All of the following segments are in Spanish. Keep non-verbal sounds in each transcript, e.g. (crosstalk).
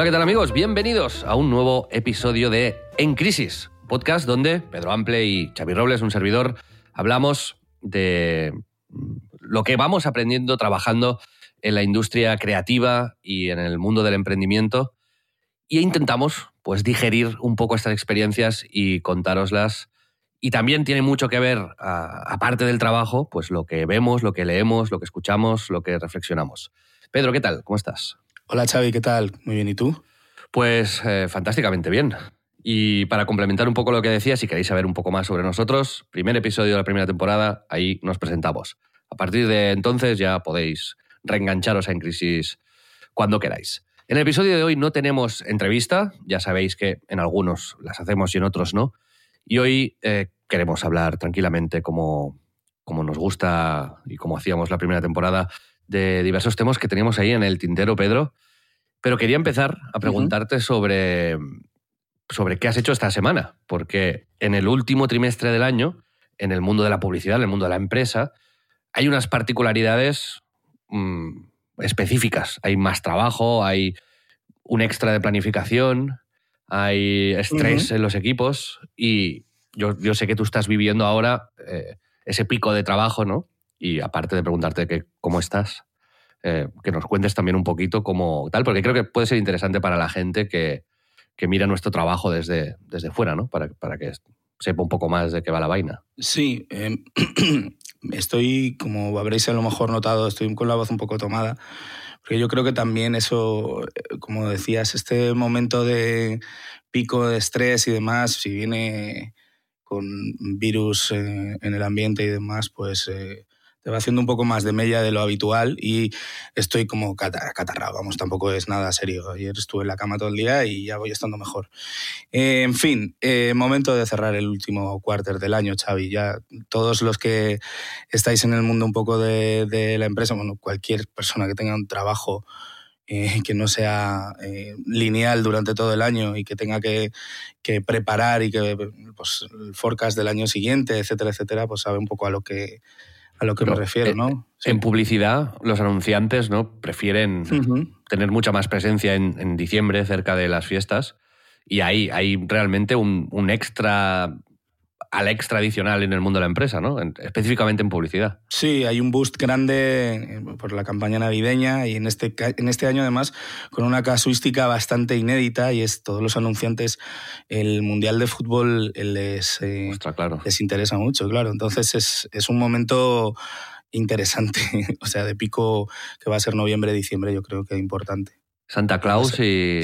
Hola, ¿qué tal amigos? Bienvenidos a un nuevo episodio de En Crisis, podcast donde Pedro Ample y Xavi Robles, un servidor, hablamos de lo que vamos aprendiendo trabajando en la industria creativa y en el mundo del emprendimiento y intentamos pues digerir un poco estas experiencias y contároslas y también tiene mucho que ver, aparte del trabajo, pues lo que vemos, lo que leemos, lo que escuchamos, lo que reflexionamos. Pedro, ¿qué tal? ¿Cómo estás? Hola Xavi, ¿qué tal? Muy bien, ¿y tú? Pues eh, fantásticamente bien. Y para complementar un poco lo que decía, si queréis saber un poco más sobre nosotros, primer episodio de la primera temporada, ahí nos presentamos. A partir de entonces ya podéis reengancharos En Crisis cuando queráis. En el episodio de hoy no tenemos entrevista, ya sabéis que en algunos las hacemos y en otros no. Y hoy eh, queremos hablar tranquilamente como, como nos gusta y como hacíamos la primera temporada de diversos temas que teníamos ahí en el tintero, Pedro. Pero quería empezar a preguntarte sobre, sobre qué has hecho esta semana, porque en el último trimestre del año, en el mundo de la publicidad, en el mundo de la empresa, hay unas particularidades mm, específicas. Hay más trabajo, hay un extra de planificación, hay estrés en los equipos y yo, yo, sé que tú estás viviendo ahora eh, ese pico de trabajo, ¿no? Y aparte de preguntarte que, cómo estás, eh, que nos cuentes también un poquito cómo tal, porque creo que puede ser interesante para la gente que, que mira nuestro trabajo desde, desde fuera, ¿no? Para, para que sepa un poco más de qué va la vaina. Sí, em, (clears throat) estoy, como habréis a lo mejor notado, estoy con la voz un poco tomada, porque yo creo que también eso, eh, como decías, este momento de pico de estrés y demás, si viene con virus eh, en el ambiente y demás, pues te va haciendo un poco más de media de lo habitual y estoy como catarrado, vamos, tampoco es nada serio. Ayer estuve en la cama todo el día y ya voy estando mejor. Eh, en fin, eh, momento de cerrar el último cuarter del año, Xavi. Ya todos los que estáis en el mundo un poco de, la empresa, bueno, cualquier persona que tenga un trabajo eh, que no sea lineal durante todo el año y que tenga que, que, preparar y que pues, el forecast del año siguiente, etcétera, etcétera, pues sabe un poco a lo que a lo que me refiero, ¿no? En publicidad, los anunciantes ¿no? prefieren tener mucha más presencia en, diciembre, cerca de las fiestas, y ahí hay realmente un, extra al extra adicional en el mundo de la empresa, ¿no? específicamente en publicidad. Sí, hay un boost grande eh, por la campaña navideña y en este, en este año además con una casuística bastante inédita y es todos los anunciantes, el Mundial de Fútbol les, eh, claro. les interesa mucho, claro. Entonces es, es un momento interesante, (laughs) o sea, de pico que va a ser noviembre, diciembre, yo creo que es importante. Santa Claus y...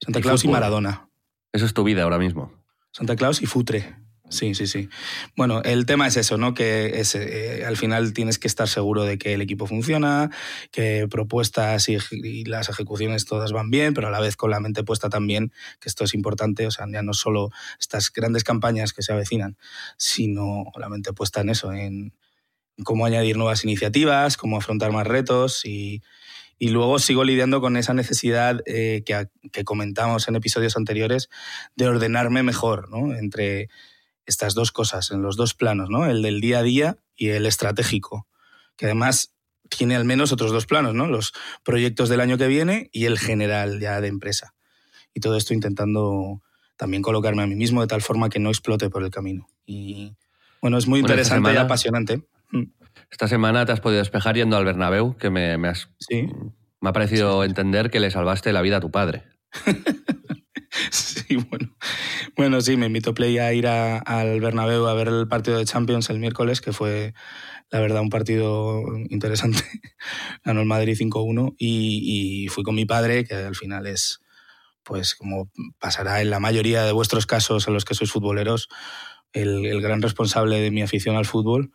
Santa Claus y Maradona. Eso es tu vida ahora mismo. Santa Claus y Futre. Sí, sí, sí. Bueno, el tema es eso, ¿no? Que es, eh, al final tienes que estar seguro de que el equipo funciona, que propuestas y, las ejecuciones todas van bien, pero a la vez con la mente puesta también, que esto es importante, o sea, ya no solo estas grandes campañas que se avecinan, sino la mente puesta en eso, en cómo añadir nuevas iniciativas, cómo afrontar más retos y, luego sigo lidiando con esa necesidad eh, que, que comentamos en episodios anteriores de ordenarme mejor, ¿no? Entre estas dos cosas en los dos planos, ¿no? El del día a día y el estratégico, que además tiene al menos otros dos planos, ¿no? Los proyectos del año que viene y el general ya de empresa. Y todo esto intentando también colocarme a mí mismo de tal forma que no explote por el camino. Y bueno, es muy interesante y apasionante. Mm. Esta semana te has podido despejar yendo al Bernabéu, que me, me ha parecido entender que le salvaste la vida a tu padre. (laughs) (laughs) sí, bueno. Bueno, sí, me invitó Play a ir al Bernabéu a ver el partido de Champions el miércoles, que fue, la verdad, un partido interesante. (laughs) Ganó el Madrid 5-1 y, fui con mi padre, que al final es, pues como pasará en la mayoría de vuestros casos en los que sois futboleros, el, gran responsable de mi afición al fútbol.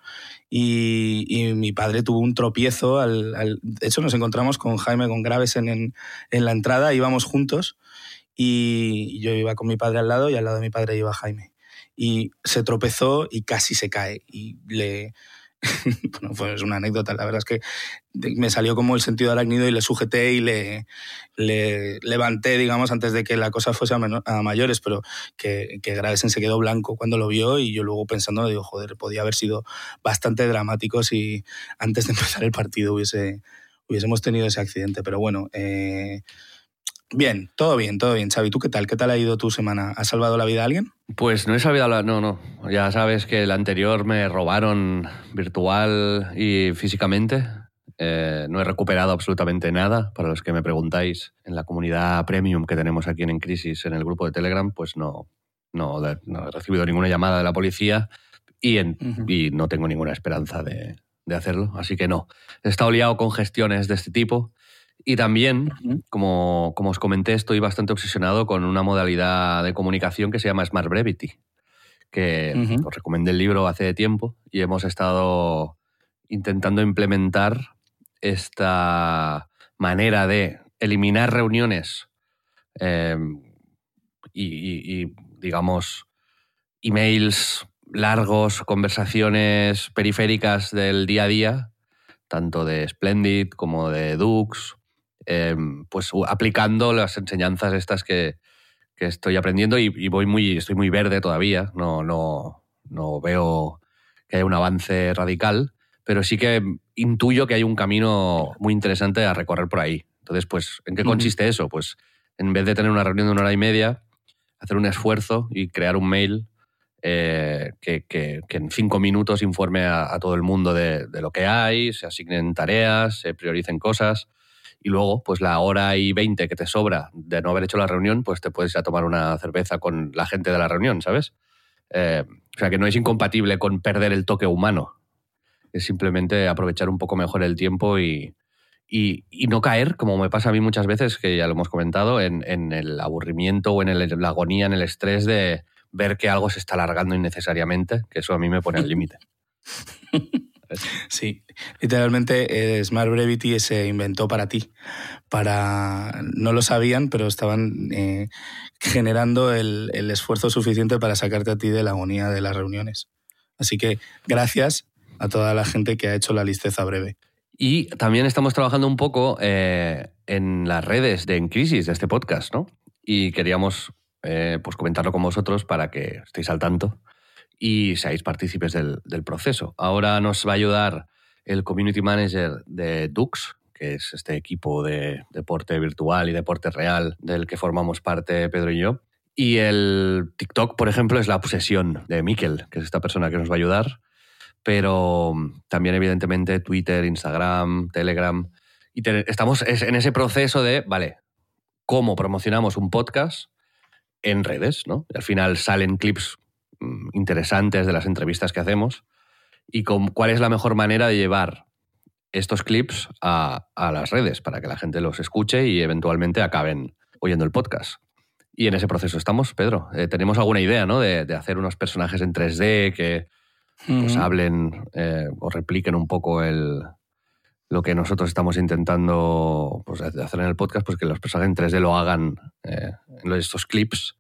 Y, mi padre tuvo un tropiezo. Al, de hecho, nos encontramos con Jaime, con Graves en, en, en la entrada, íbamos juntos y yo iba con mi padre al lado y al lado de mi padre iba Jaime. Y se tropezó y casi se cae. Y le, (laughs) bueno, fue una anécdota, la verdad es que me salió como el sentido arácnido y le sujeté y le, le levanté, digamos, antes de que la cosa fuese a, mayores, pero que, que Gravesen se quedó blanco cuando lo vio y yo luego pensando, digo, joder, podía haber sido bastante dramático si antes de (laughs) empezar el partido hubiese, hubiésemos tenido ese accidente, pero bueno, eh, Bien, todo bien, todo bien. Xavi, ¿tú qué tal? ¿Qué tal ha ido tu semana? ¿Has salvado la vida a alguien? Pues no he salvado la... No, no. Ya sabes que el anterior me robaron virtual y físicamente. Eh, no he recuperado absolutamente nada. Para los que me preguntáis, en la comunidad premium que tenemos aquí en, Crisis, en el grupo de Telegram, pues no, no, he recibido ninguna llamada de la policía y, y no tengo ninguna esperanza de, de hacerlo. Así que no. He estado liado con gestiones de este tipo y también, como, como, os comenté, estoy bastante obsesionado con una modalidad de comunicación que se llama Smart Brevity, que os recomendé el libro hace tiempo y hemos estado intentando implementar esta manera de eliminar reuniones em, y, y, digamos, emails largos, conversaciones periféricas del día a día, tanto de Splendid como de Dux Em, pues aplicando las enseñanzas estas que, estoy aprendiendo y, voy muy, estoy muy verde todavía, no, no, no veo que haya un avance radical, pero sí que intuyo que hay un camino muy interesante a recorrer por ahí. Entonces, pues, ¿en qué consiste eso? Pues en vez de tener una reunión de una hora y media, hacer un esfuerzo y crear un mail eh, que, en cinco minutos informe a, todo el mundo de, de, lo que hay, se asignen tareas, se prioricen cosas y luego, pues la hora y veinte que te sobra de no haber hecho la reunión, pues te puedes ir a tomar una cerveza con la gente de la reunión, ¿sabes? Eh, o sea, que no es incompatible con perder el toque humano. Es simplemente aprovechar un poco mejor el tiempo y, y, no caer, como me pasa a mí muchas veces, que ya lo hemos comentado, en, el aburrimiento o en, el, la agonía, en el estrés de ver que algo se está alargando innecesariamente, que eso a mí me pone al límite. (laughs) Sí, literalmente eh, Smart Brevity se inventó para ti. Para no lo sabían, pero estaban eh, generando el, esfuerzo suficiente para sacarte a ti de la agonía de las reuniones. Así que gracias a toda la gente que ha hecho la listeza breve. Y también estamos trabajando un poco eh, en las redes de En Crisis de este podcast, ¿no? Y queríamos pues comentarlo con vosotros para que estéis al tanto y seáis partícipes del, proceso. Ahora nos va a ayudar el Community Manager de Dux, que es este equipo de deporte virtual y deporte real del que formamos parte Pedro y yo. Y el TikTok, por ejemplo, es la obsesión de Mikel, que es esta persona que nos va a ayudar. Pero también, evidentemente, Twitter, Instagram, Telegram. Y estamos en ese proceso de, vale, ¿cómo promocionamos un podcast en redes? ¿no? al final salen clips interesantes de las entrevistas que hacemos y con, cuál es la mejor manera de llevar estos clips a, las redes para que la gente los escuche y eventualmente acaben oyendo el podcast. Y en ese proceso estamos, Pedro. Eh, tenemos alguna idea ¿no? de, hacer unos personajes en 3D que pues, hablen eh, o repliquen un poco el, lo que nosotros estamos intentando pues, hacer en el podcast, pues que los personajes en 3D lo hagan eh, en estos clips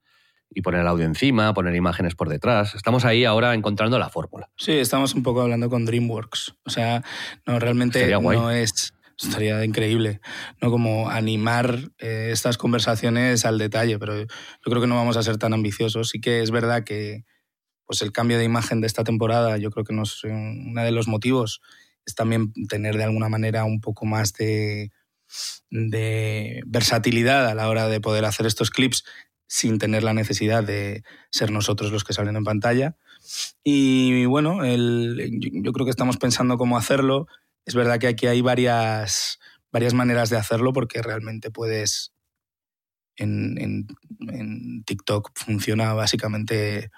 y poner el audio encima, poner imágenes por detrás. Estamos ahí ahora encontrando la fórmula. Sí, estamos un poco hablando con DreamWorks. O sea, no realmente no es estaría increíble, ¿no? Como animar eh, estas conversaciones al detalle, pero yo creo que no vamos a ser tan ambiciosos. Sí que es verdad que pues el cambio de imagen de esta temporada, yo creo que nos, uno de los motivos es también tener de alguna manera un poco más de, de versatilidad a la hora de poder hacer estos clips sin tener la necesidad de ser nosotros los que salen en pantalla. Y bueno, yo creo que estamos pensando cómo hacerlo. Es verdad que aquí hay varias, varias maneras de hacerlo porque realmente puedes... En, TikTok funciona básicamente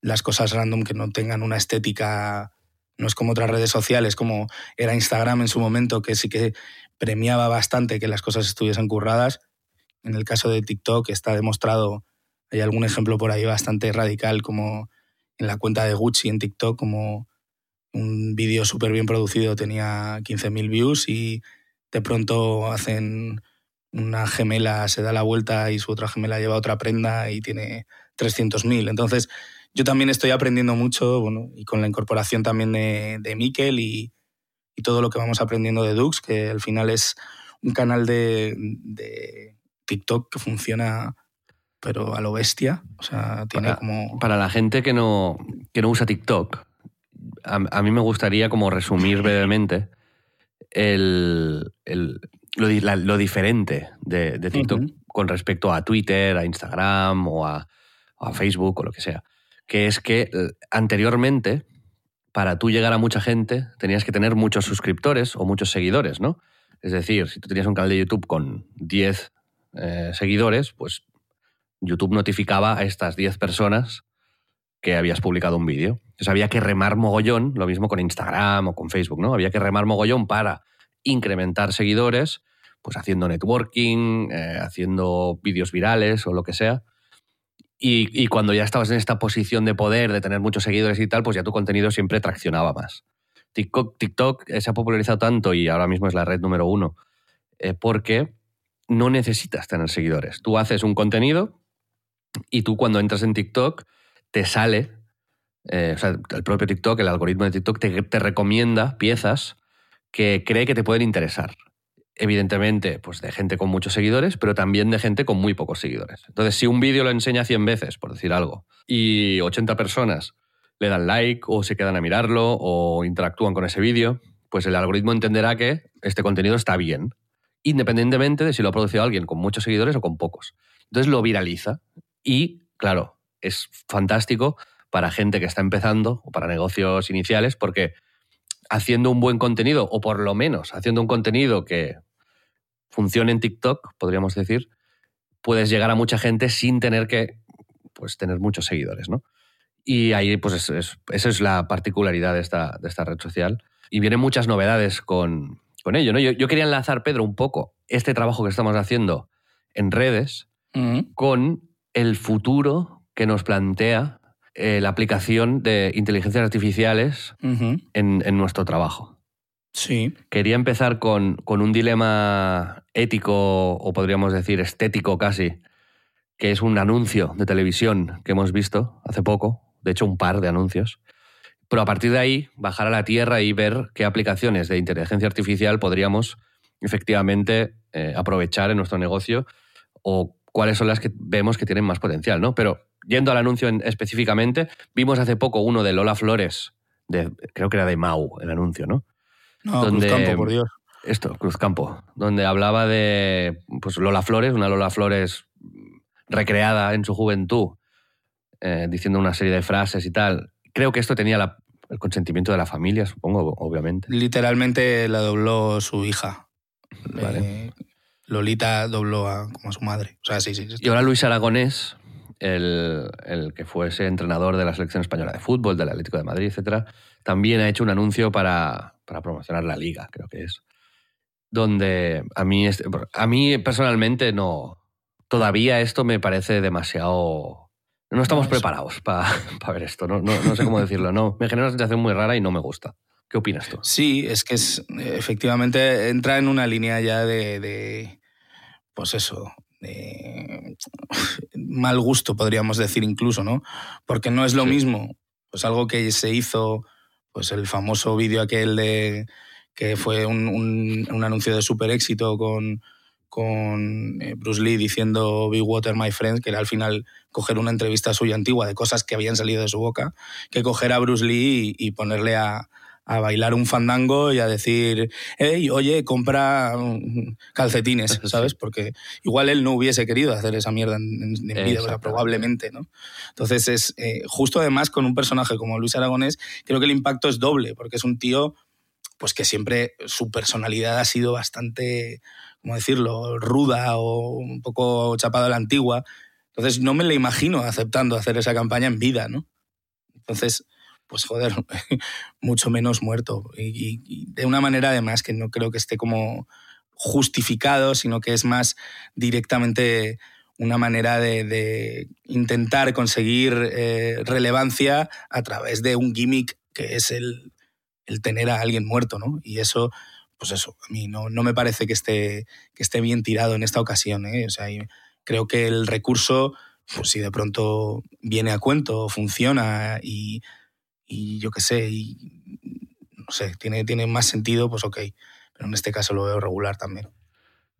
las cosas random que no tengan una estética no es como otras redes sociales, como era Instagram en su momento, que sí que premiaba bastante que las cosas estuviesen curradas. En el caso de TikTok está demostrado, hay algún ejemplo por ahí bastante radical, como en la cuenta de Gucci en TikTok, como un vídeo súper bien producido tenía 15.000 views y de pronto hacen una gemela se da la vuelta y su otra gemela lleva otra prenda y tiene 300.000. Entonces, yo también estoy aprendiendo mucho, bueno, y con la incorporación también de, de Mikel y, todo lo que vamos aprendiendo de Dux, que al final es un canal de TikTok que funciona pero a lo bestia. O sea, tiene para, como... Para la gente que no, que no usa TikTok, a, a mí me gustaría como resumir brevemente el, el, lo, la, lo, diferente de, de TikTok uh -huh. con respecto a Twitter, a Instagram o a, a, Facebook o lo que sea. Que es que eh, anteriormente, para tú llegar a mucha gente, tenías que tener muchos suscriptores o muchos seguidores, ¿no? Es decir, si tú tenías un canal de YouTube con 10 eh, seguidores, pues YouTube notificaba a estas 10 personas que habías publicado un vídeo. Entonces había que remar mogollón, lo mismo con Instagram o con Facebook, ¿no? Había que remar mogollón para incrementar seguidores, pues haciendo networking, eh, haciendo vídeos virales o lo que sea. Y, cuando ya estabas en esta posición de poder, de tener muchos seguidores y tal, pues ya tu contenido siempre traccionaba más. TikTok, TikTok se ha popularizado tanto y ahora mismo es la red número uno, eh, porque no necesitas tener seguidores. Tú haces un contenido y tú cuando entras en TikTok te sale, eh, o sea, el propio TikTok, el algoritmo de TikTok te, recomienda piezas que cree que te pueden interesar. Evidentemente, pues de gente con muchos seguidores, pero también de gente con muy pocos seguidores. Entonces, si un vídeo lo enseña 100 veces, por decir algo, y 80 personas le dan like o se quedan a mirarlo o interactúan con ese vídeo, pues el algoritmo entenderá que este contenido está bien, independientemente de si lo ha producido alguien con muchos seguidores o con pocos. Entonces lo viraliza y, claro, es fantástico para gente que está empezando o para negocios iniciales porque haciendo un buen contenido o por lo menos haciendo un contenido que funcione en TikTok, podríamos decir, puedes llegar a mucha gente sin tener que pues, tener muchos seguidores, ¿no? Y ahí, pues, es, es, esa es la particularidad de esta, de esta red social. Y vienen muchas novedades con, con ello, ¿no? Yo, yo, quería enlazar, Pedro, un poco este trabajo que estamos haciendo en redes uh -huh. con el futuro que nos plantea eh, la aplicación de inteligencias artificiales uh -huh. en, en, nuestro trabajo. Sí. Quería empezar con, con, un dilema ético o podríamos decir estético casi, que es un anuncio de televisión que hemos visto hace poco, de hecho un par de anuncios, pero a partir de ahí bajar a la tierra y ver qué aplicaciones de inteligencia artificial podríamos efectivamente eh, aprovechar en nuestro negocio o cuáles son las que vemos que tienen más potencial, ¿no? Pero yendo al anuncio en, específicamente, vimos hace poco uno de Lola Flores, de, creo que era de Mau el anuncio, ¿no? No, donde, Cruzcampo, por Dios. Esto, Cruzcampo, donde hablaba de pues, Lola Flores, una Lola Flores recreada en su juventud, eh, diciendo una serie de frases y tal. Creo que esto tenía la, el consentimiento de la familia, supongo, obviamente. Literalmente la dobló su hija. Vale. Eh, Lolita dobló a, como a su madre. O sea, sí, sí, sí. Y ahora Luis Aragonés, el, el, que fuese entrenador de la selección española de fútbol, del Atlético de Madrid, etcétera, también ha hecho un anuncio para, para promocionar la liga, creo que es. Donde a mí, a mí personalmente no. Todavía esto me parece demasiado. No estamos preparados para (laughs) pa ver esto, no, no, no sé cómo decirlo. No, me genera una sensación muy rara y no me gusta. ¿Qué opinas tú? Sí, es que es, efectivamente entra en una línea ya de, de pues eso, de (laughs) mal gusto, podríamos decir incluso, ¿no? Porque no es lo sí. mismo, pues algo que se hizo, pues el famoso vídeo aquel de que fue un, un, un anuncio de super éxito con, con eh, Bruce Lee diciendo Big Water, my friend, que era al final coger una entrevista suya antigua de cosas que habían salido de su boca, que coger a Bruce Lee y, y ponerle a, a bailar un fandango y a decir, hey, oye, compra calcetines, (laughs) ¿sabes? Porque igual él no hubiese querido hacer esa mierda en, en vida, o sea, probablemente, ¿no? Entonces es eh, justo además con un personaje como Luis Aragonés, creo que el impacto es doble, porque es un tío pues que siempre su personalidad ha sido bastante, ¿cómo decirlo?, ruda o un poco chapado a la antigua. Entonces no me le imagino aceptando hacer esa campaña en vida, ¿no? Entonces, pues joder, (laughs) mucho menos muerto. Y, de una manera además que no creo que esté como justificado, sino que es más directamente una manera de, de intentar conseguir eh, relevancia a través de un gimmick que es el, el, tener a alguien muerto, ¿no? Y eso pues eso, a mí no, no me parece que esté, que esté bien tirado en esta ocasión. ¿eh? O sea, creo que el recurso, pues si de pronto viene a cuento, funciona y, y yo qué sé, y no sé, tiene, tiene más sentido, pues ok. Pero en este caso lo veo regular también.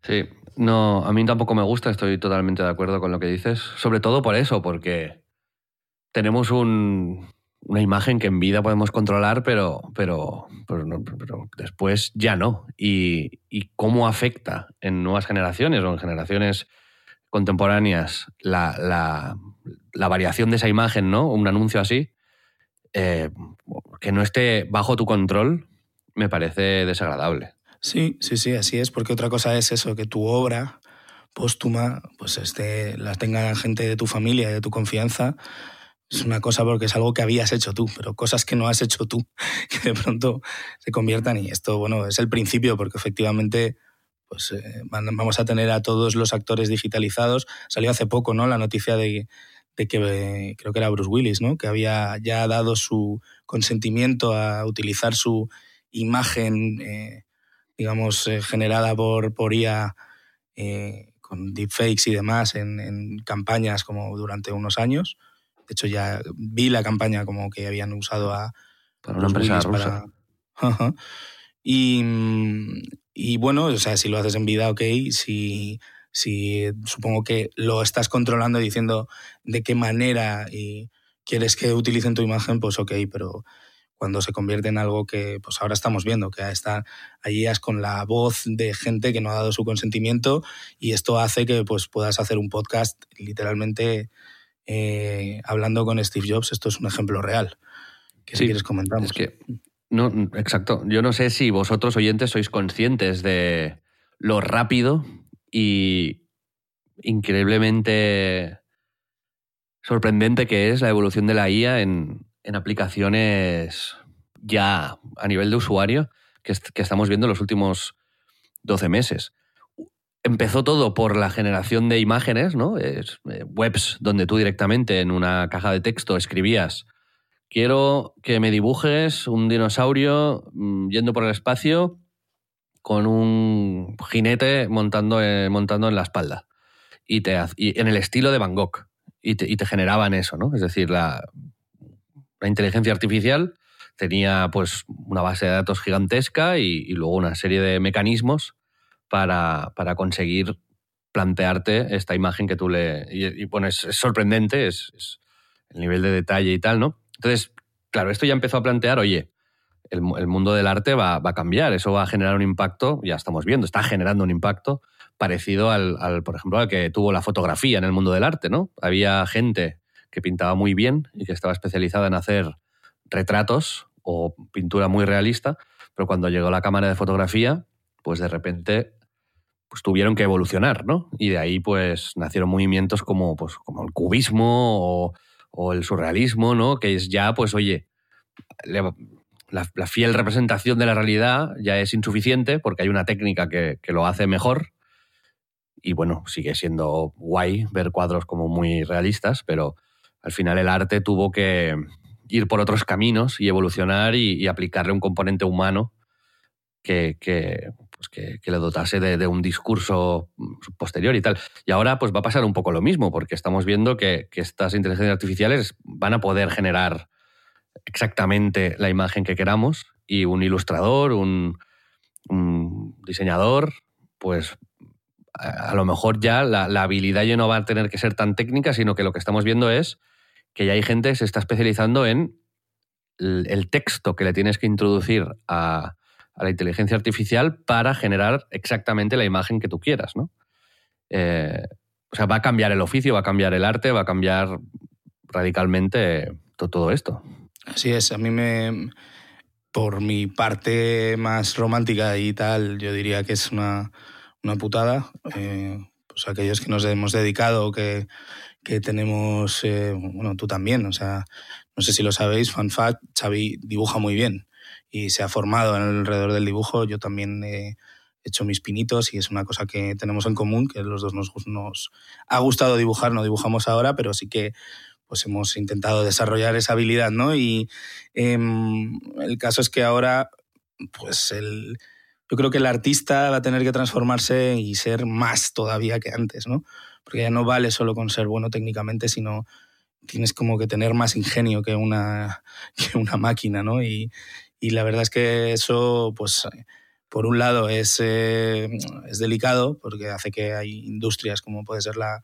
Sí, no, a mí tampoco me gusta, estoy totalmente de acuerdo con lo que dices. Sobre todo por eso, porque tenemos un, una imagen que en vida podemos controlar, pero, pero, pero, después ya no. Y, y, cómo afecta en nuevas generaciones o en generaciones contemporáneas la, la, la variación de esa imagen, ¿no? Un anuncio así, eh, que no esté bajo tu control, me parece desagradable. Sí, sí, sí, así es, porque otra cosa es eso, que tu obra póstuma, pues este, la tenga gente de tu familia de tu confianza, es una cosa porque es algo que habías hecho tú, pero cosas que no has hecho tú, (laughs) que de pronto se conviertan y esto, bueno, es el principio porque efectivamente pues eh, vamos a tener a todos los actores digitalizados. Salió hace poco, ¿no? La noticia de, de que creo que era Bruce Willis, ¿no? Que había ya dado su consentimiento a utilizar su imagen eh, digamos, eh, generada por, por IA eh, con deepfakes y demás en, campañas como durante unos años. De hecho, ya vi la campaña como que habían usado a... Para una empresa rusa. (laughs) y, y, bueno, o sea, si lo haces en vida, ok. Si, si supongo que lo estás controlando diciendo de qué manera y quieres que utilicen tu imagen, pues ok, pero cuando se convierte en algo que pues ahora estamos viendo, que está allí con la voz de gente que no ha dado su consentimiento y esto hace que pues puedas hacer un podcast literalmente eh, hablando con Steve Jobs. Esto es un ejemplo real. Que si quieres comentamos. Es que, no, exacto. Yo no sé si vosotros oyentes sois conscientes de lo rápido y increíblemente sorprendente que es la evolución de la IA en, en aplicaciones ya a nivel de usuario que, estamos viendo en los últimos 12 meses. Empezó todo por la generación de imágenes, ¿no? Es, eh, webs donde tú directamente en una caja de texto escribías quiero que me dibujes un dinosaurio mm, yendo por el espacio con un jinete montando, eh, montando en la espalda. Y, te, en el estilo de Van Gogh. Y te, y te generaban eso, ¿no? Es decir, la, la inteligencia artificial tenía pues una base de datos gigantesca y, luego una serie de mecanismos para, conseguir plantearte esta imagen que tú le... Y, bueno, es, sorprendente, es, el nivel de detalle y tal, ¿no? Entonces, claro, esto ya empezó a plantear, oye, el, mundo del arte va, a cambiar, eso va a generar un impacto, ya estamos viendo, está generando un impacto parecido al, al, por ejemplo, al que tuvo la fotografía en el mundo del arte, ¿no? Había gente que pintaba muy bien y que estaba especializada en hacer retratos o pintura muy realista, pero cuando llegó la cámara de fotografía, pues de repente pues tuvieron que evolucionar, ¿no? Y de ahí pues nacieron movimientos como, pues, como el cubismo o, el surrealismo, ¿no? Que es ya, pues oye, la, fiel representación de la realidad ya es insuficiente porque hay una técnica que, que lo hace mejor y bueno, sigue siendo guay ver cuadros como muy realistas, pero al final el arte tuvo que ir por otros caminos y evolucionar y, aplicarle un componente humano que, pues le dotase de, un discurso posterior y tal. Y ahora pues va a pasar un poco lo mismo, porque estamos viendo que, estas inteligencias artificiales van a poder generar exactamente la imagen que queramos y un ilustrador, un, diseñador, pues a, lo mejor ya la, la, habilidad ya no va a tener que ser tan técnica, sino que lo que estamos viendo es que ya hay gente que se está especializando en el texto que le tienes que introducir a, la inteligencia artificial para generar exactamente la imagen que tú quieras, ¿no? Eh, o sea, va a cambiar el oficio, va a cambiar el arte, va a cambiar radicalmente todo, esto. Así es, a mí me, por mi parte más romántica y tal, yo diría que es una, putada. Eh, pues aquellos que nos hemos dedicado, que, que tenemos, eh, bueno, tú también, o sea, no sé si lo sabéis, fun fact, Xavi dibuja muy bien y se ha formado alrededor del dibujo, yo también he hecho mis pinitos y es una cosa que tenemos en común, que los dos nos, nos ha gustado dibujar, no dibujamos ahora, pero sí que pues hemos intentado desarrollar esa habilidad, ¿no? Y em, el caso es que ahora, pues el, yo creo que el artista va a tener que transformarse y ser más todavía que antes, ¿no? Porque ya no vale solo con ser bueno técnicamente, sino tienes como que tener más ingenio que una, (laughs) que una máquina, ¿no? Y, y la verdad es que eso, pues, por un lado es, eh, es delicado, porque hace que hay industrias como puede ser la,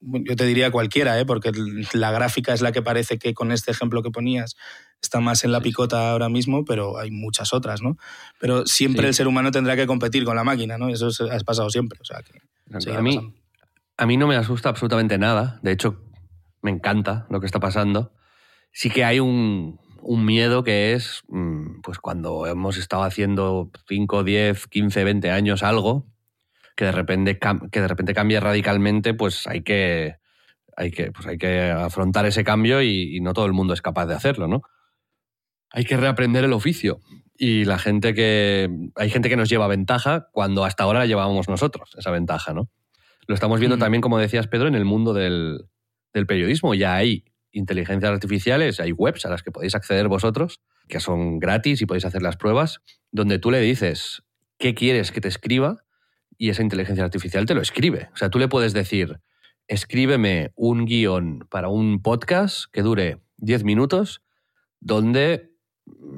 yo te diría cualquiera, ¿eh? porque la gráfica es la que parece que con este ejemplo que ponías está más en la picota ahora mismo, pero hay muchas otras, ¿no? Pero siempre el ser humano tendrá que competir con la máquina, ¿no? Eso ha pasado siempre. O sea, que a, mí, a mí no me asusta absolutamente nada. De hecho, me encanta lo que está pasando. Sí que hay un, un miedo que es, mm, pues cuando hemos estado haciendo 5, 10, 15, 20 años algo, que de repente, que de repente cambie radicalmente, pues hay que, hay que, pues hay que afrontar ese cambio y, no todo el mundo es capaz de hacerlo, ¿no? Hay que reaprender el oficio. Y la gente que. Hay gente que nos lleva ventaja cuando hasta ahora la llevábamos nosotros, esa ventaja, ¿no? Lo estamos viendo también, como decías, Pedro, en el mundo del, del periodismo. Ya hay inteligencias artificiales, hay webs a las que podéis acceder vosotros, que son gratis y podéis hacer las pruebas, donde tú le dices qué quieres que te escriba y esa inteligencia artificial te lo escribe. O sea, tú le puedes decir, escríbeme un guion para un podcast que dure 10 minutos donde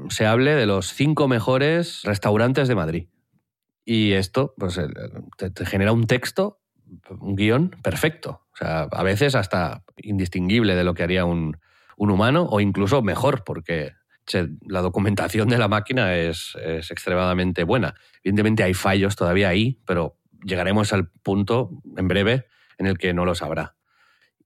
se hable de los cinco mejores restaurantes de Madrid. Y esto pues, eh, te, genera un texto, un guion perfecto. O sea, a veces hasta indistinguible de lo que haría un, un humano o incluso mejor, porque la documentación de la máquina es, extremadamente buena. Evidentemente hay fallos todavía ahí, pero llegaremos al punto en breve en el que no lo sabrá.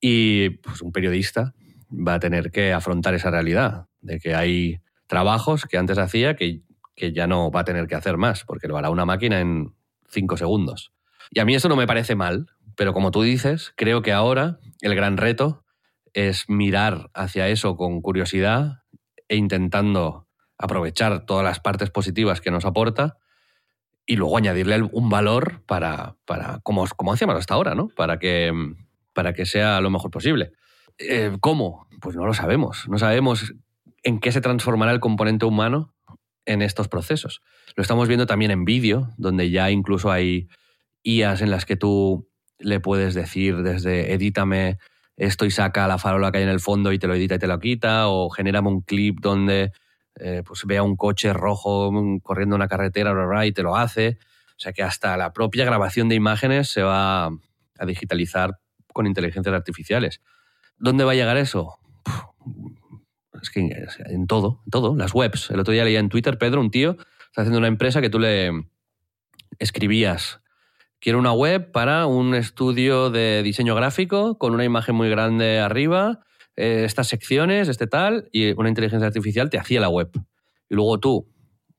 Y pues, un periodista va a tener que afrontar esa realidad de que hay trabajos que antes hacía que, que ya no va a tener que hacer más, porque lo hará una máquina en cinco segundos. Y a mí eso no me parece mal, pero como tú dices, creo que ahora el gran reto es mirar hacia eso con curiosidad e intentando aprovechar todas las partes positivas que nos aporta y luego añadirle un valor para, para como, como hacíamos hasta ahora, ¿no? Para que, para que sea lo mejor posible. Eh, ¿Cómo? Pues no lo sabemos. No sabemos en qué se transformará el componente humano en estos procesos. Lo estamos viendo también en vídeo, donde ya incluso hay IAs en las que tú le puedes decir desde edítame esto y saca la farola que hay en el fondo y te lo edita y te lo quita, o genérame un clip donde eh, pues vea un coche rojo corriendo una carretera y te lo hace. O sea que hasta la propia grabación de imágenes se va a digitalizar con inteligencias artificiales. ¿Dónde va a llegar eso? Es que en todo, en todo. Las webs. El otro día leía en Twitter, Pedro, un tío, está haciendo una empresa que tú le escribías quiero una web para un estudio de diseño gráfico con una imagen muy grande arriba, eh, estas secciones, este tal, y una inteligencia artificial te hacía la web. Y luego tú,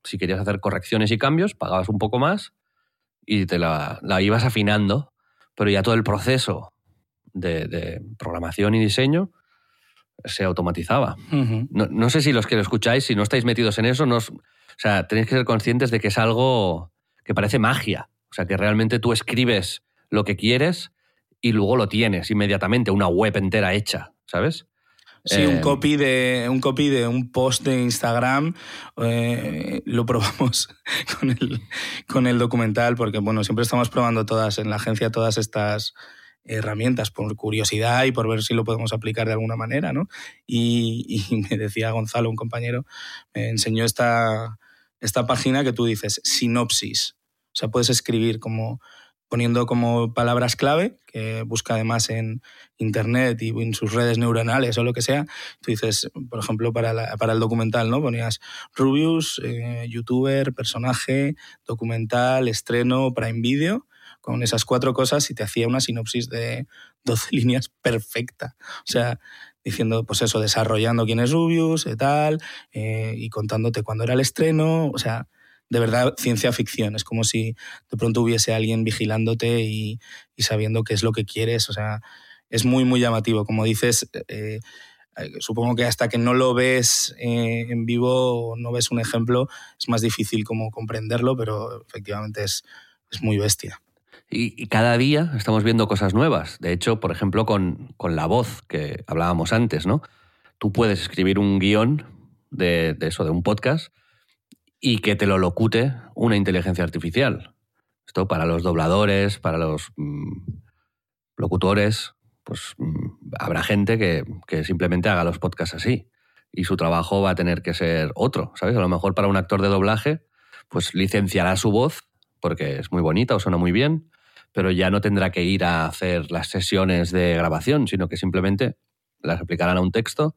si querías hacer correcciones y cambios, pagabas un poco más y te la, ibas afinando, pero ya todo el proceso de, programación y diseño se automatizaba. no, sé si los que lo escucháis, si no estáis metidos en eso, o sea, tenéis que ser conscientes de que es algo que parece magia. O sea, que realmente tú escribes lo que quieres y luego lo tienes inmediatamente, una web entera hecha, ¿sabes? Sí, un, eh, copy de, un copy de un post de Instagram eh, lo probamos (laughs) con el, con el documental, porque bueno, siempre estamos probando todas en la agencia todas estas herramientas por curiosidad y por ver si lo podemos aplicar de alguna manera, ¿no? Y, y (laughs) me decía Gonzalo, un compañero, me enseñó esta, esta página que tú dices, sinopsis. O sea, puedes escribir como poniendo como palabras clave, que busca además en internet y en sus redes neuronales o lo que sea. Tú dices, por ejemplo, para, para el documental, ¿no? Ponías Rubius, eh, youtuber, personaje, documental, estreno, Prime Video, con esas cuatro cosas y te hacía una sinopsis de 12 (laughs) líneas perfecta. O sea, diciendo, pues eso, desarrollando quién es Rubius, y eh, tal, eh, y contándote cuándo era el estreno, o sea, de verdad ciencia ficción. Es como si de pronto hubiese alguien vigilándote y, sabiendo qué es lo que quieres. O sea, es muy, muy llamativo. Como dices, eh, eh, supongo que hasta que no lo ves eh, en vivo, no ves un ejemplo, es más difícil como comprenderlo, pero efectivamente es, es muy bestia. Y, cada día estamos viendo cosas nuevas. De hecho, por ejemplo, con, con la voz que hablábamos antes, ¿no? Tú puedes escribir un guion de, de eso, de un podcast, y que te lo locute una inteligencia artificial. Esto para los dobladores, para los mm, locutores, pues mm, habrá gente que, que, simplemente haga los podcasts así y su trabajo va a tener que ser otro, ¿sabes? A lo mejor para un actor de doblaje, pues licenciará su voz porque es muy bonita o suena muy bien, pero ya no tendrá que ir a hacer las sesiones de grabación, sino que simplemente las aplicarán a un texto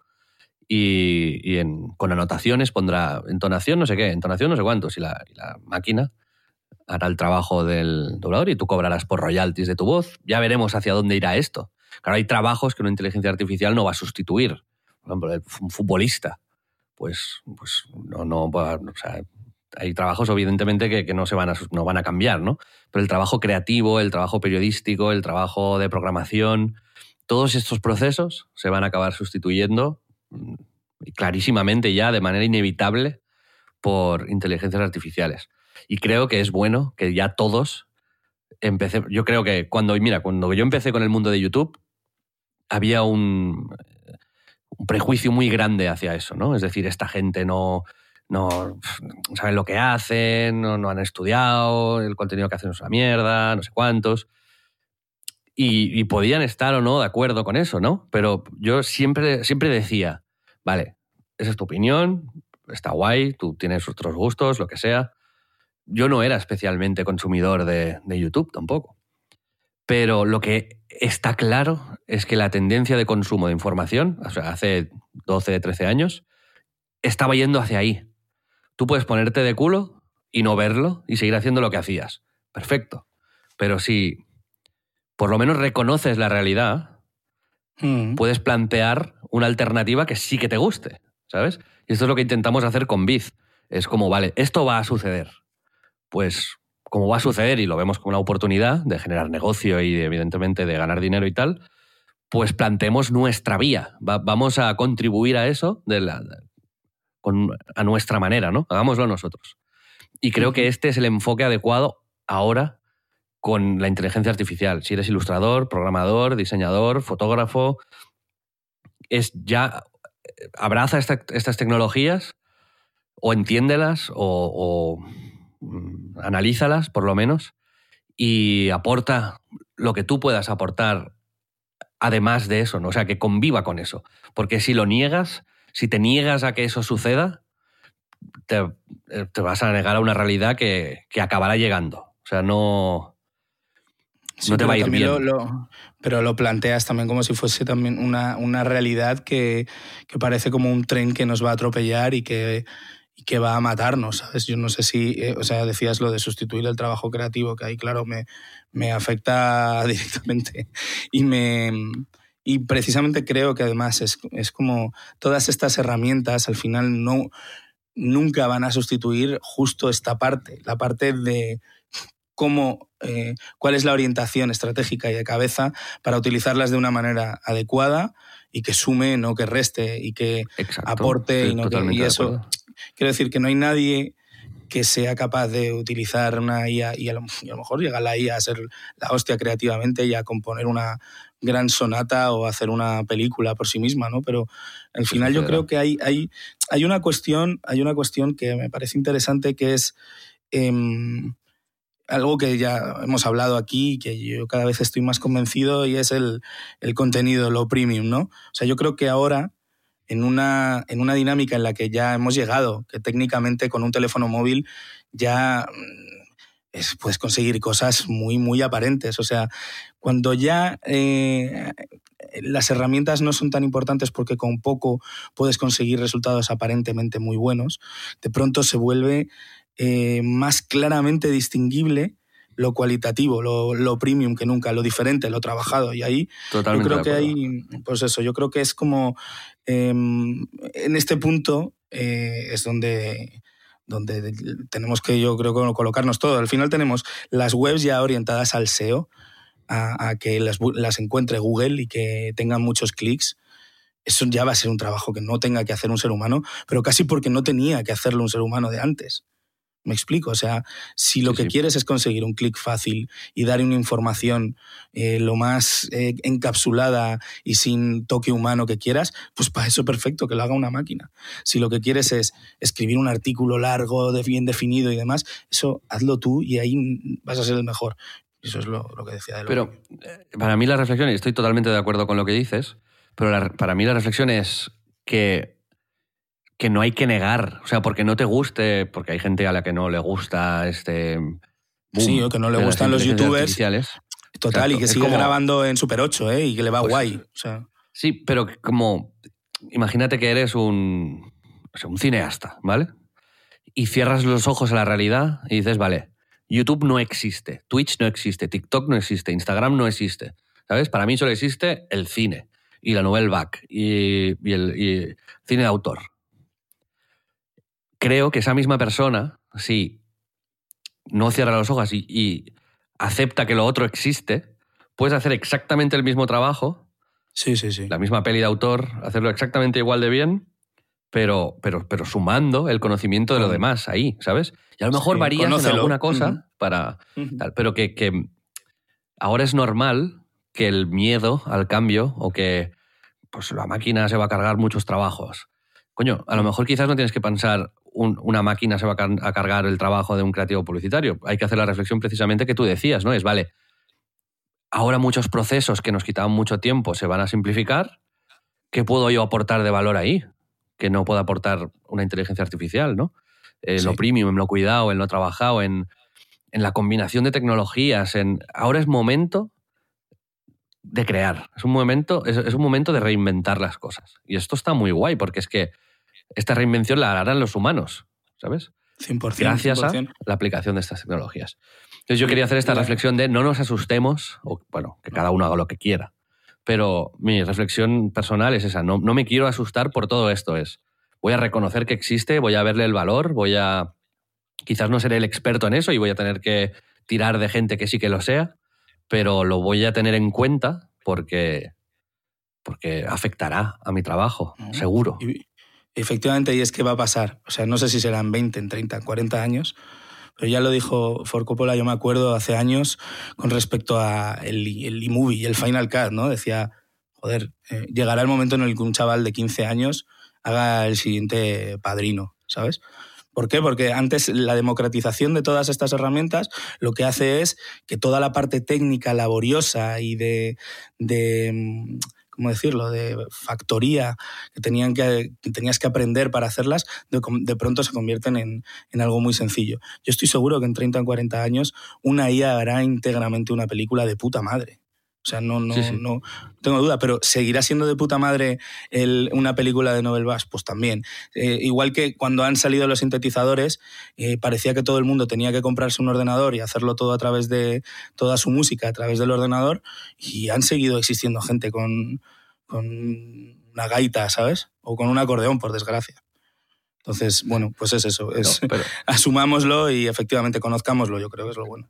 y, con anotaciones pondrá entonación no sé qué, entonación no sé cuántos, y la, máquina hará el trabajo del doblador y tú cobrarás por royalties de tu voz. Ya veremos hacia dónde irá esto. Claro, hay trabajos que una inteligencia artificial no va a sustituir. Por ejemplo, un futbolista. Pues, pues no, no, o sea, hay trabajos evidentemente que, que, no, se van a, no van a cambiar, ¿no? Pero el trabajo creativo, el trabajo periodístico, el trabajo de programación, todos estos procesos se van a acabar sustituyendo clarísimamente ya, de manera inevitable, por inteligencias artificiales. Y creo que es bueno que ya todos empecemos. Yo creo que cuando, mira, cuando yo empecé con el mundo de YouTube, había un, prejuicio muy grande hacia eso, ¿no? Es decir, esta gente no, no, saben lo que hacen, no, han estudiado, el contenido que hacen es una mierda, no sé cuántos. Y, podían estar o no de acuerdo con eso, ¿no? Pero yo siempre, siempre decía, vale, esa es tu opinión, está guay, tú tienes otros gustos, lo que sea. Yo no era especialmente consumidor de, de YouTube tampoco. Pero lo que está claro es que la tendencia de consumo de información, hace 12, 13 años, estaba yendo hacia ahí. Tú puedes ponerte de culo y no verlo y seguir haciendo lo que hacías. Perfecto. Pero si por lo menos reconoces la realidad, mm. puedes plantear una alternativa que sí que te guste, ¿sabes? Y esto es lo que intentamos hacer con Biz. Es como, vale, esto va a suceder. Pues como va a suceder y lo vemos como una oportunidad de generar negocio y evidentemente de ganar dinero y tal, pues planteemos nuestra vía. vamos a contribuir a eso de la, a nuestra manera, ¿no? Hagámoslo nosotros. Y creo que este es el enfoque adecuado ahora con la inteligencia artificial. Si eres ilustrador, programador, diseñador, fotógrafo, es ya abraza estas tecnologías o entiéndelas o, mm, analízalas por lo menos y aporta lo que tú puedas aportar además de eso, ¿no? O sea, que conviva con eso. Porque si lo niegas, si te niegas a que eso suceda, te, eh, vas a negar a una realidad que, acabará llegando. O sea, no, no te va a ir bien. pero lo planteas también como si fuese también una, realidad que, parece como un tren que nos va a atropellar y que, que va a matarnos, ¿sabes? Yo no sé si, eh, o sea, decías lo de sustituir el trabajo creativo, que ahí, claro, me, me afecta (laughs) directamente y me y precisamente creo que además es, es, como todas estas herramientas al final no, nunca van a sustituir justo esta parte, la parte de cómo, eh, cuál es la orientación estratégica y de cabeza para utilizarlas de una manera adecuada y que sume, no que reste y que aporte y, no que, y eso. Quiero decir que no hay nadie que sea capaz de utilizar una IA y a, lo, mejor llega la IA a ser la hostia creativamente y a componer una, gran sonata o hacer una película por sí misma, ¿no? Pero al final yo creo que hay, hay, hay, una cuestión, hay una cuestión que me parece interesante que es em, algo que ya hemos hablado aquí que yo cada vez estoy más convencido y es el, el contenido, lo premium, ¿no? O sea, yo creo que ahora en una, en una dinámica en la que ya hemos llegado, que técnicamente con un teléfono móvil ya puedes conseguir cosas muy, muy aparentes. O sea, cuando ya eh, las herramientas no son tan importantes porque con poco puedes conseguir resultados aparentemente muy buenos, de pronto se vuelve eh, más claramente distinguible lo cualitativo, lo, premium que nunca, lo diferente, lo trabajado. Y ahí yo creo que hay, pues eso, yo creo que es como em, en este punto eh, es donde donde tenemos que, yo creo, colocarnos todo. Al final tenemos las webs ya orientadas al SEO, a, que las, las, encuentre Google y que tengan muchos clics. Eso ya va a ser un trabajo que no tenga que hacer un ser humano, pero casi porque no tenía que hacerlo un ser humano de antes. Me explico, o sea, si lo que quieres es conseguir un clic fácil y dar una información eh, lo más eh, encapsulada y sin toque humano que quieras, pues para eso perfecto, que lo haga una máquina. Si lo que quieres es escribir un artículo largo, bien definido y demás, eso hazlo tú y ahí vas a ser el mejor. Eso es lo, que decía de lo Pero eh, para mí la reflexión, y estoy totalmente de acuerdo con lo que dices, pero para mí la reflexión es que que no hay que negar. O sea, porque no te guste, porque hay gente a la que no le gusta este. sí, o que no le gustan los youtubers. Total, y que sigue grabando en Super 8, ¿eh? Y que le va pues guay. Sí, pero como. Imagínate que eres un. O sea, un cineasta, ¿vale? Y cierras los ojos a la realidad y dices, vale, YouTube no existe, Twitch no existe, TikTok no existe, Instagram no existe. ¿Sabes? Para mí solo existe el cine y la novel back y, el y cine de autor creo que esa misma persona, si no cierra los ojos y, acepta que lo otro existe, puedes hacer exactamente el mismo trabajo. Sí, sí, sí. La misma peli de autor, hacerlo exactamente igual de bien, pero, pero, pero sumando el conocimiento de lo demás ahí, ¿sabes? Y a lo mejor varía varías en alguna cosa para. pero que, que ahora es normal que el miedo al cambio o que pues la máquina se va a cargar muchos trabajos. Coño, a lo mejor quizás no tienes que pensar una máquina se va a, cargar el trabajo de un creativo publicitario. Hay que hacer la reflexión precisamente que tú decías, ¿no? Es, vale, ahora muchos procesos que nos quitaban mucho tiempo se van a simplificar. ¿Qué puedo yo aportar de valor ahí? Que no pueda aportar una inteligencia artificial, ¿no? En lo premium, en lo cuidado, en lo trabajado, en, en la combinación de tecnologías. En... Ahora es momento de crear. Es un momento, es, un momento de reinventar las cosas. Y esto está muy guay, porque es que esta reinvención la harán los humanos, ¿sabes? 100%. Gracias a la aplicación de estas tecnologías. Entonces yo quería hacer esta reflexión de no nos asustemos, o bueno, que cada uno haga lo que quiera. Pero mi reflexión personal es esa, no, no me quiero asustar por todo esto, es voy a reconocer que existe, voy a verle el valor, voy a quizás no seré el experto en eso y voy a tener que tirar de gente que sí que lo sea, pero lo voy a tener en cuenta porque, porque afectará a mi trabajo, seguro. Efectivamente, y es que va a pasar. O sea, no sé si serán 20, en 30, 40 años, pero ya lo dijo Ford Coppola, yo me acuerdo hace años, con respecto a el, el e-movie y el Final Cut, ¿no? Decía, joder, eh, llegará el momento en el que un chaval de 15 años haga el siguiente padrino, ¿sabes? ¿Por qué? Porque antes la democratización de todas estas herramientas lo que hace es que toda la parte técnica, laboriosa y de, de mm, ¿cómo decirlo?, de factoría que, tenían que, tenías que aprender para hacerlas, de, pronto se convierten en, en, algo muy sencillo. Yo estoy seguro que en 30 o 40 años una IA hará íntegramente una película de puta madre. O sea, no, no, no tengo duda, pero ¿seguirá siendo de puta madre una película de Nobel Bass? Pues también. Eh, igual que cuando han salido los sintetizadores, eh, parecía que todo el mundo tenía que comprarse un ordenador y hacerlo todo a través de toda su música, a través del ordenador, y han seguido existiendo gente con, con una gaita, ¿sabes? O con un acordeón, por desgracia. Entonces, bueno, pues es eso. Es, (laughs) asumámoslo y efectivamente conozcámoslo, yo creo que es lo bueno.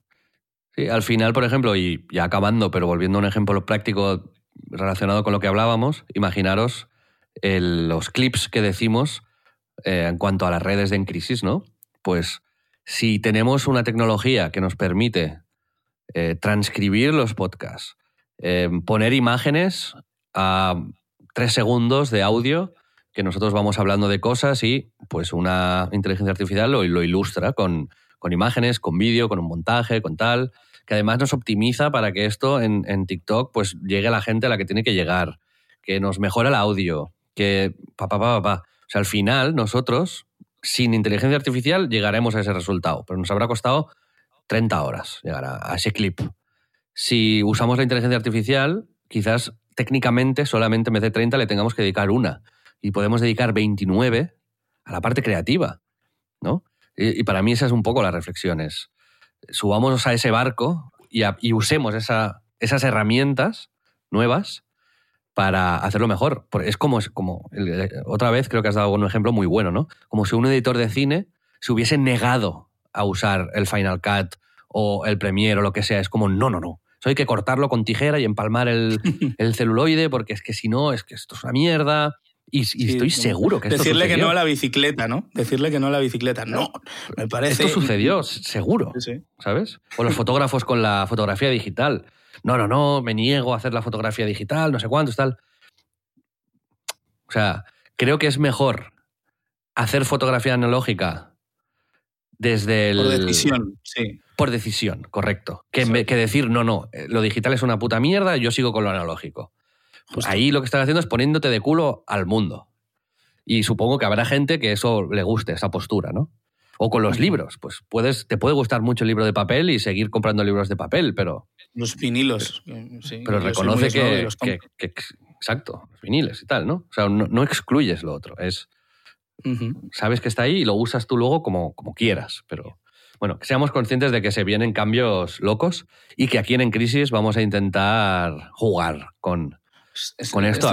Sí, al final, por ejemplo, y ya acabando, pero volviendo a un ejemplo práctico relacionado con lo que hablábamos, imaginaros los clips que decimos eh, en cuanto a las redes de en crisis, ¿no? Pues si tenemos una tecnología que nos permite eh, transcribir los podcasts, eh, poner imágenes a tres segundos de audio que nosotros vamos hablando de cosas y pues una inteligencia artificial lo ilustra con, con imágenes, con vídeo, con un montaje, con tal que además nos optimiza para que esto en, TikTok pues llegue a la gente a la que tiene que llegar, que nos mejora el audio, que pa, pa, pa, pa. O sea, al final nosotros, sin inteligencia artificial, llegaremos a ese resultado, pero nos habrá costado 30 horas llegar a, ese clip. Si usamos la inteligencia artificial, quizás técnicamente solamente en vez de 30 le tengamos que dedicar una y podemos dedicar 29 a la parte creativa, ¿no? Y, y para mí esa es un poco las reflexiones subamos a ese barco y, usemos esas herramientas nuevas para hacerlo mejor. Es como, como otra vez creo que has dado un ejemplo muy bueno, ¿no? Como si un editor de cine se hubiese negado a usar el Final Cut o el Premiere o lo que sea. Es como, no, no, no. Eso hay que cortarlo con tijera y empalmar el, (laughs) el celuloide porque es que si no, es que esto es una mierda. Y, estoy seguro que esto Decirle que no a la bicicleta, ¿no? Decirle que no a la bicicleta. No, me parece... Esto sucedió, seguro, ¿sabes? O los fotógrafos con la fotografía digital. No, no, no, me niego a hacer la fotografía digital, no sé cuánto, tal. O sea, creo que es mejor hacer fotografía analógica desde el... Por decisión, sí. Por decisión, correcto. Que, que, decir, no, no, eh, lo digital es una puta mierda, yo sigo con lo analógico. Ahí lo que estás haciendo es poniéndote de culo al mundo. Y supongo que habrá gente que eso le guste, esa postura, ¿no? O con los libros, pues puedes, te puede gustar mucho el libro de papel y seguir comprando libros de papel, pero... Los vinilos, eh, sí. Pero reconoce que, Exacto, los viniles y tal, ¿no? O sea, no, excluyes lo otro, es... Sabes que está ahí y lo usas tú luego como, como quieras, pero... Bueno, que seamos conscientes de que se vienen cambios locos y que aquí en En Crisis vamos a intentar jugar con, con esto.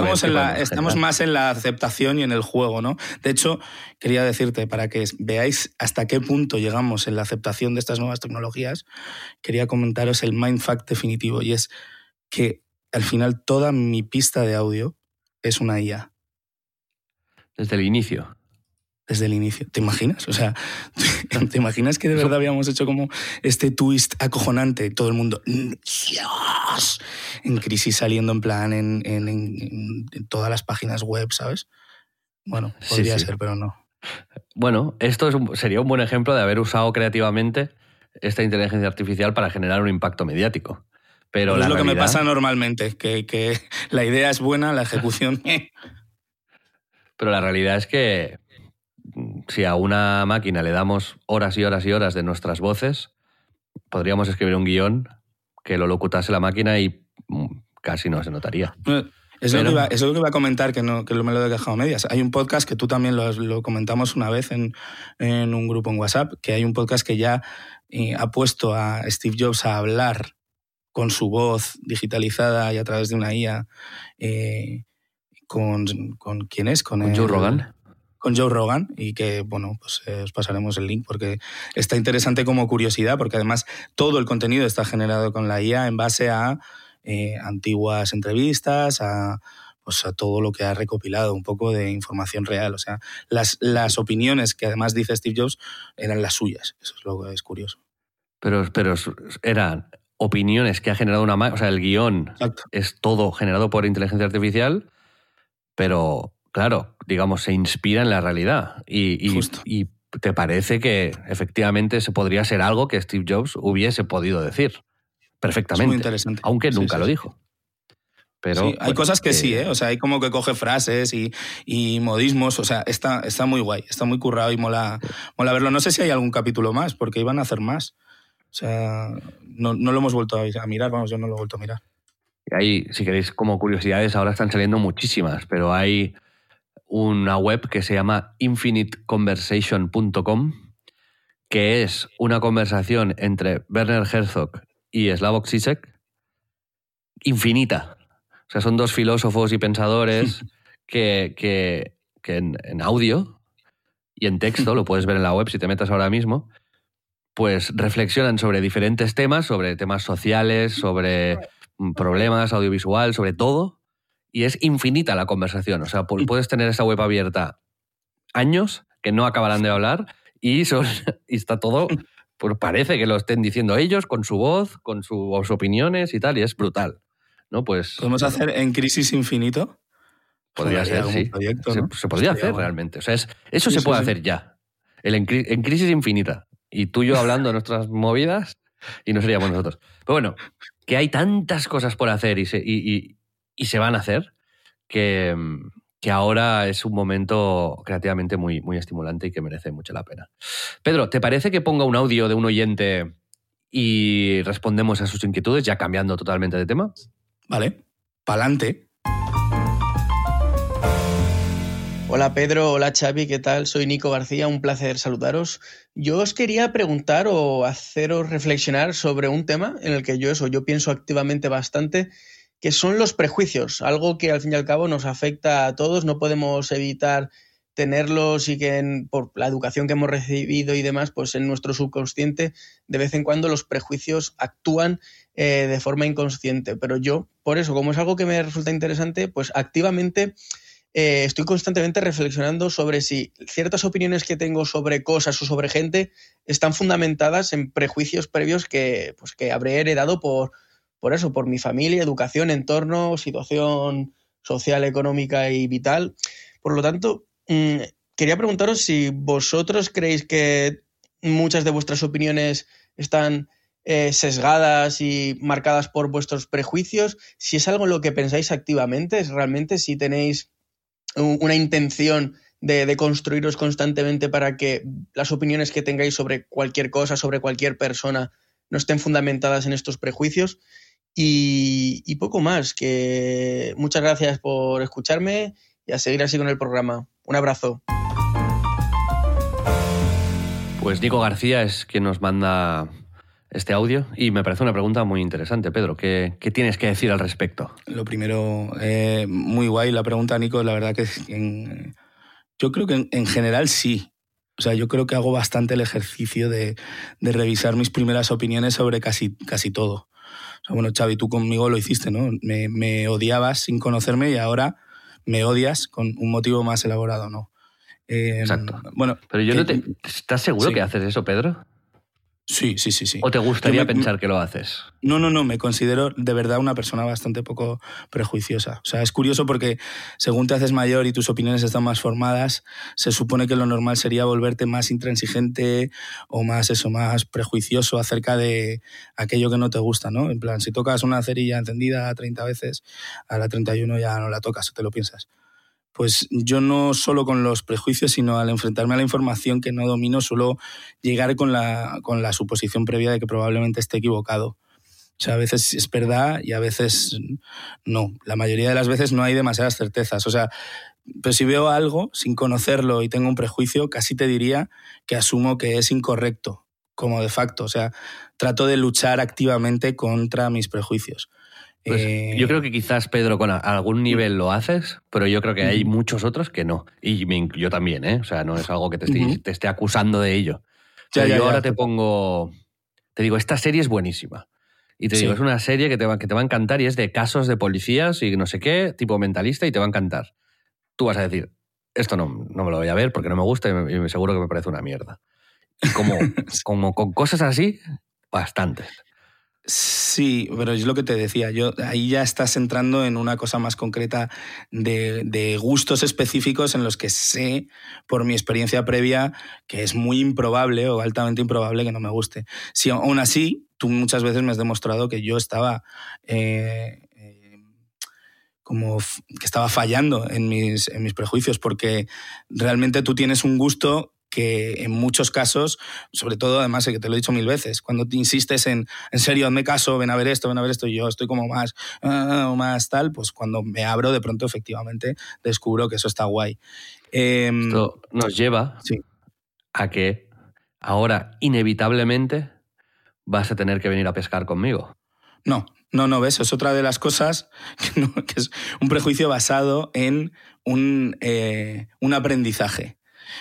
Estamos, más en la aceptación y en el juego, ¿no? De hecho, quería decirte, para que veáis hasta qué punto llegamos en la aceptación de estas nuevas tecnologías, quería comentaros el mindfuck definitivo y es que al final toda mi pista de audio es una IA. Desde el inicio desde el inicio. ¿Te imaginas? O sea, (laughs) ¿te imaginas que de verdad habíamos hecho como este twist acojonante? Todo el mundo, ¡Dios! En crisis saliendo en plan en, todas las páginas web, ¿sabes? Bueno, podría ser, pero no. Bueno, esto sería un buen ejemplo de haber usado creativamente esta inteligencia artificial para generar un impacto mediático. Pero, es lo que me pasa normalmente, que, que (laughs) la idea es buena, la ejecución... (laughs) pero la realidad es que si a una máquina le damos horas y horas y horas de nuestras voces, podríamos escribir un guion que lo locutase la máquina y mm, casi no se notaría. Eso, es lo que iba, a comentar, que, no, que me lo he dejado medias. Hay un podcast que tú también lo, comentamos una vez en, un grupo en WhatsApp, que hay un podcast que ya eh, ha puesto a Steve Jobs a hablar con su voz digitalizada y a través de una IA. Eh, con, con, quién es? Con, Joe Rogan con Joe Rogan y que, bueno, pues eh, os pasaremos el link porque está interesante como curiosidad, porque además todo el contenido está generado con la IA en base a eh, antiguas entrevistas, a, pues a todo lo que ha recopilado, un poco de información real. O sea, las, las opiniones que además dice Steve Jobs eran las suyas. Eso es lo que es curioso. Pero, pero eran opiniones que ha generado una o sea, el guion es todo generado por inteligencia artificial, pero claro, digamos, se inspira en la realidad. Y, y, te parece que efectivamente se podría ser algo que Steve Jobs hubiese podido decir perfectamente. muy interesante. Aunque nunca lo dijo. Pero, hay cosas que, sí, ¿eh? O sea, hay como que coge frases y, modismos. O sea, está, está muy guay, está muy currado y mola, mola verlo. No sé si hay algún capítulo más, porque iban a hacer más. O sea, no, no lo hemos vuelto a mirar, vamos, yo no lo he vuelto a mirar. Hay, si queréis, como curiosidades, ahora están saliendo muchísimas, pero hay una web que se llama infiniteconversation.com, que es una conversación entre Werner Herzog y Slavoj Zizek infinita. O sea, son dos filósofos y pensadores (laughs) que, que, en, audio y en texto, lo puedes ver en la web si te metas ahora mismo, pues reflexionan sobre diferentes temas, sobre temas sociales, sobre problemas audiovisual, sobre todo, y es infinita la conversación. O sea, puedes tener esa web abierta años que no acabarán de hablar y, son, (laughs) y está todo, (laughs) pues parece que lo estén diciendo ellos con su voz, con sus opiniones y tal, y es brutal. ¿no? Pues, ¿Podemos hacer en crisis infinito? Podría ser, sí. se, podría hacer realmente. O sea, eso se puede hacer ya. El en, crisis infinita. Y tú y yo hablando de (laughs) nuestras movidas y no seríamos nosotros. Pero bueno, que hay tantas cosas por hacer y, se, y, y se van a hacer, que, que ahora es un momento creativamente muy, muy estimulante y que merece mucho la pena. Pedro, ¿te parece que ponga un audio de un oyente y respondemos a sus inquietudes, ya cambiando totalmente de tema? Vale, pa'lante. Hola Pedro, hola Xavi, ¿qué tal? Soy Nico García, un placer saludaros. Yo os quería preguntar o haceros reflexionar sobre un tema en el que yo eso, yo pienso activamente bastante que son los prejuicios, algo que al fin y al cabo nos afecta a todos, no podemos evitar tenerlos y que por la educación que hemos recibido y demás, pues en nuestro subconsciente de vez en cuando los prejuicios actúan eh, de forma inconsciente. Pero yo, por eso, como es algo que me resulta interesante, pues activamente eh, estoy constantemente reflexionando sobre si ciertas opiniones que tengo sobre cosas o sobre gente están fundamentadas en prejuicios previos que, pues, que habré heredado por, por eso, por mi familia, educación, entorno, situación social, económica y vital. Por lo tanto, mm, quería preguntaros si vosotros creéis que muchas de vuestras opiniones están eh, sesgadas y marcadas por vuestros prejuicios, si es algo en lo que pensáis activamente, es realmente si tenéis una intención de, de, construiros constantemente para que las opiniones que tengáis sobre cualquier cosa, sobre cualquier persona, no estén fundamentadas en estos prejuicios. Y, y poco más, que muchas gracias por escucharme y a seguir así con el programa. Un abrazo. Pues Nico García es quien nos manda este audio y me parece una pregunta muy interesante, Pedro. ¿Qué, qué tienes que decir al respecto? Lo primero, eh, muy guay la pregunta, Nico. La verdad que en, yo creo que en, en, general sí. O sea, yo creo que hago bastante el ejercicio de, de revisar mis primeras opiniones sobre casi, casi todo. O sea, bueno, Xavi, tú conmigo lo hiciste, ¿no? Me, me odiabas sin conocerme y ahora me odias con un motivo más elaborado, ¿no? Eh, Exacto. Bueno, pero yo que, no te. ¿Estás seguro sí. que haces eso, Pedro? Sí, sí, sí, sí. ¿O te gustaría me, pensar que lo haces? No, no, no, me considero de verdad una persona bastante poco prejuiciosa. O sea, es curioso porque según te haces mayor y tus opiniones están más formadas, se supone que lo normal sería volverte más intransigente o más eso, más prejuicioso acerca de aquello que no te gusta, ¿no? En plan, si tocas una cerilla encendida 30 veces, a la 31 ya no la tocas o te lo piensas pues yo no solo con los prejuicios, sino al enfrentarme a la información que no domino, suelo llegar con la, con la suposición previa de que probablemente esté equivocado. O sea, a veces es verdad y a veces no. La mayoría de las veces no hay demasiadas certezas. O sea, pero si veo algo sin conocerlo y tengo un prejuicio, casi te diría que asumo que es incorrecto, como de facto. O sea, trato de luchar activamente contra mis prejuicios. Pues eh... yo creo que quizás, Pedro, con algún nivel lo haces, pero yo creo que hay muchos otros que no. Y yo también, ¿eh? O sea, no es algo que te esté, uh -huh. te esté acusando de ello. O sea, ya, ya, yo ahora te pongo. Te digo, esta serie es buenísima. Y te sí. digo, es una serie que te, va, que te va a encantar y es de casos de policías y no sé qué, tipo mentalista, y te va a encantar. Tú vas a decir, esto no, no me lo voy a ver porque no me gusta y, me, y seguro que me parece una mierda. Y como, (laughs) como con cosas así, bastantes. Sí, pero es lo que te decía. Yo ahí ya estás entrando en una cosa más concreta de, gustos específicos en los que sé, por mi experiencia previa, que es muy improbable o altamente improbable que no me guste. Si aún así, tú muchas veces me has demostrado que yo estaba eh, eh, como que estaba fallando en mis prejuicios, porque realmente tú tienes un gusto que en muchos casos, sobre todo además, que te lo he dicho mil veces, cuando te insistes en, en serio, hazme caso, ven a ver esto, ven a ver esto, y yo estoy como más, uh, más tal, pues cuando me abro, de pronto efectivamente descubro que eso está guay. Eh, esto nos lleva sí. a que ahora, inevitablemente, vas a tener que venir a pescar conmigo. No, no, no, ves, es otra de las cosas (laughs) que, no, que es un prejuicio basado en un, eh, un aprendizaje.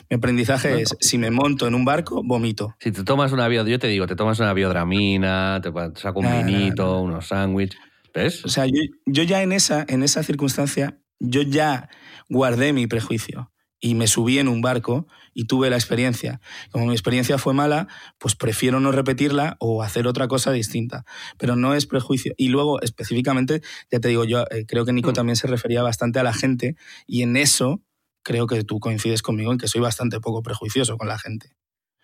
Mi aprendizaje es, si me monto en un barco, vomito. Si te tomas una bio, yo te digo, te tomas una biodramina, te saco un nah, vinito, nah, nah. unos sándwiches, ¿ves? O sea, yo, yo, ya en esa, en esa circunstancia, yo ya guardé mi prejuicio y me subí en un barco y tuve la experiencia. Como mi experiencia fue mala, pues prefiero no repetirla o hacer otra cosa distinta. Pero no es prejuicio. Y luego, específicamente, ya te digo, yo eh, creo que Nico mm. también se refería bastante a la gente y en eso creo que tú coincides conmigo en que soy bastante poco prejuicioso con la gente.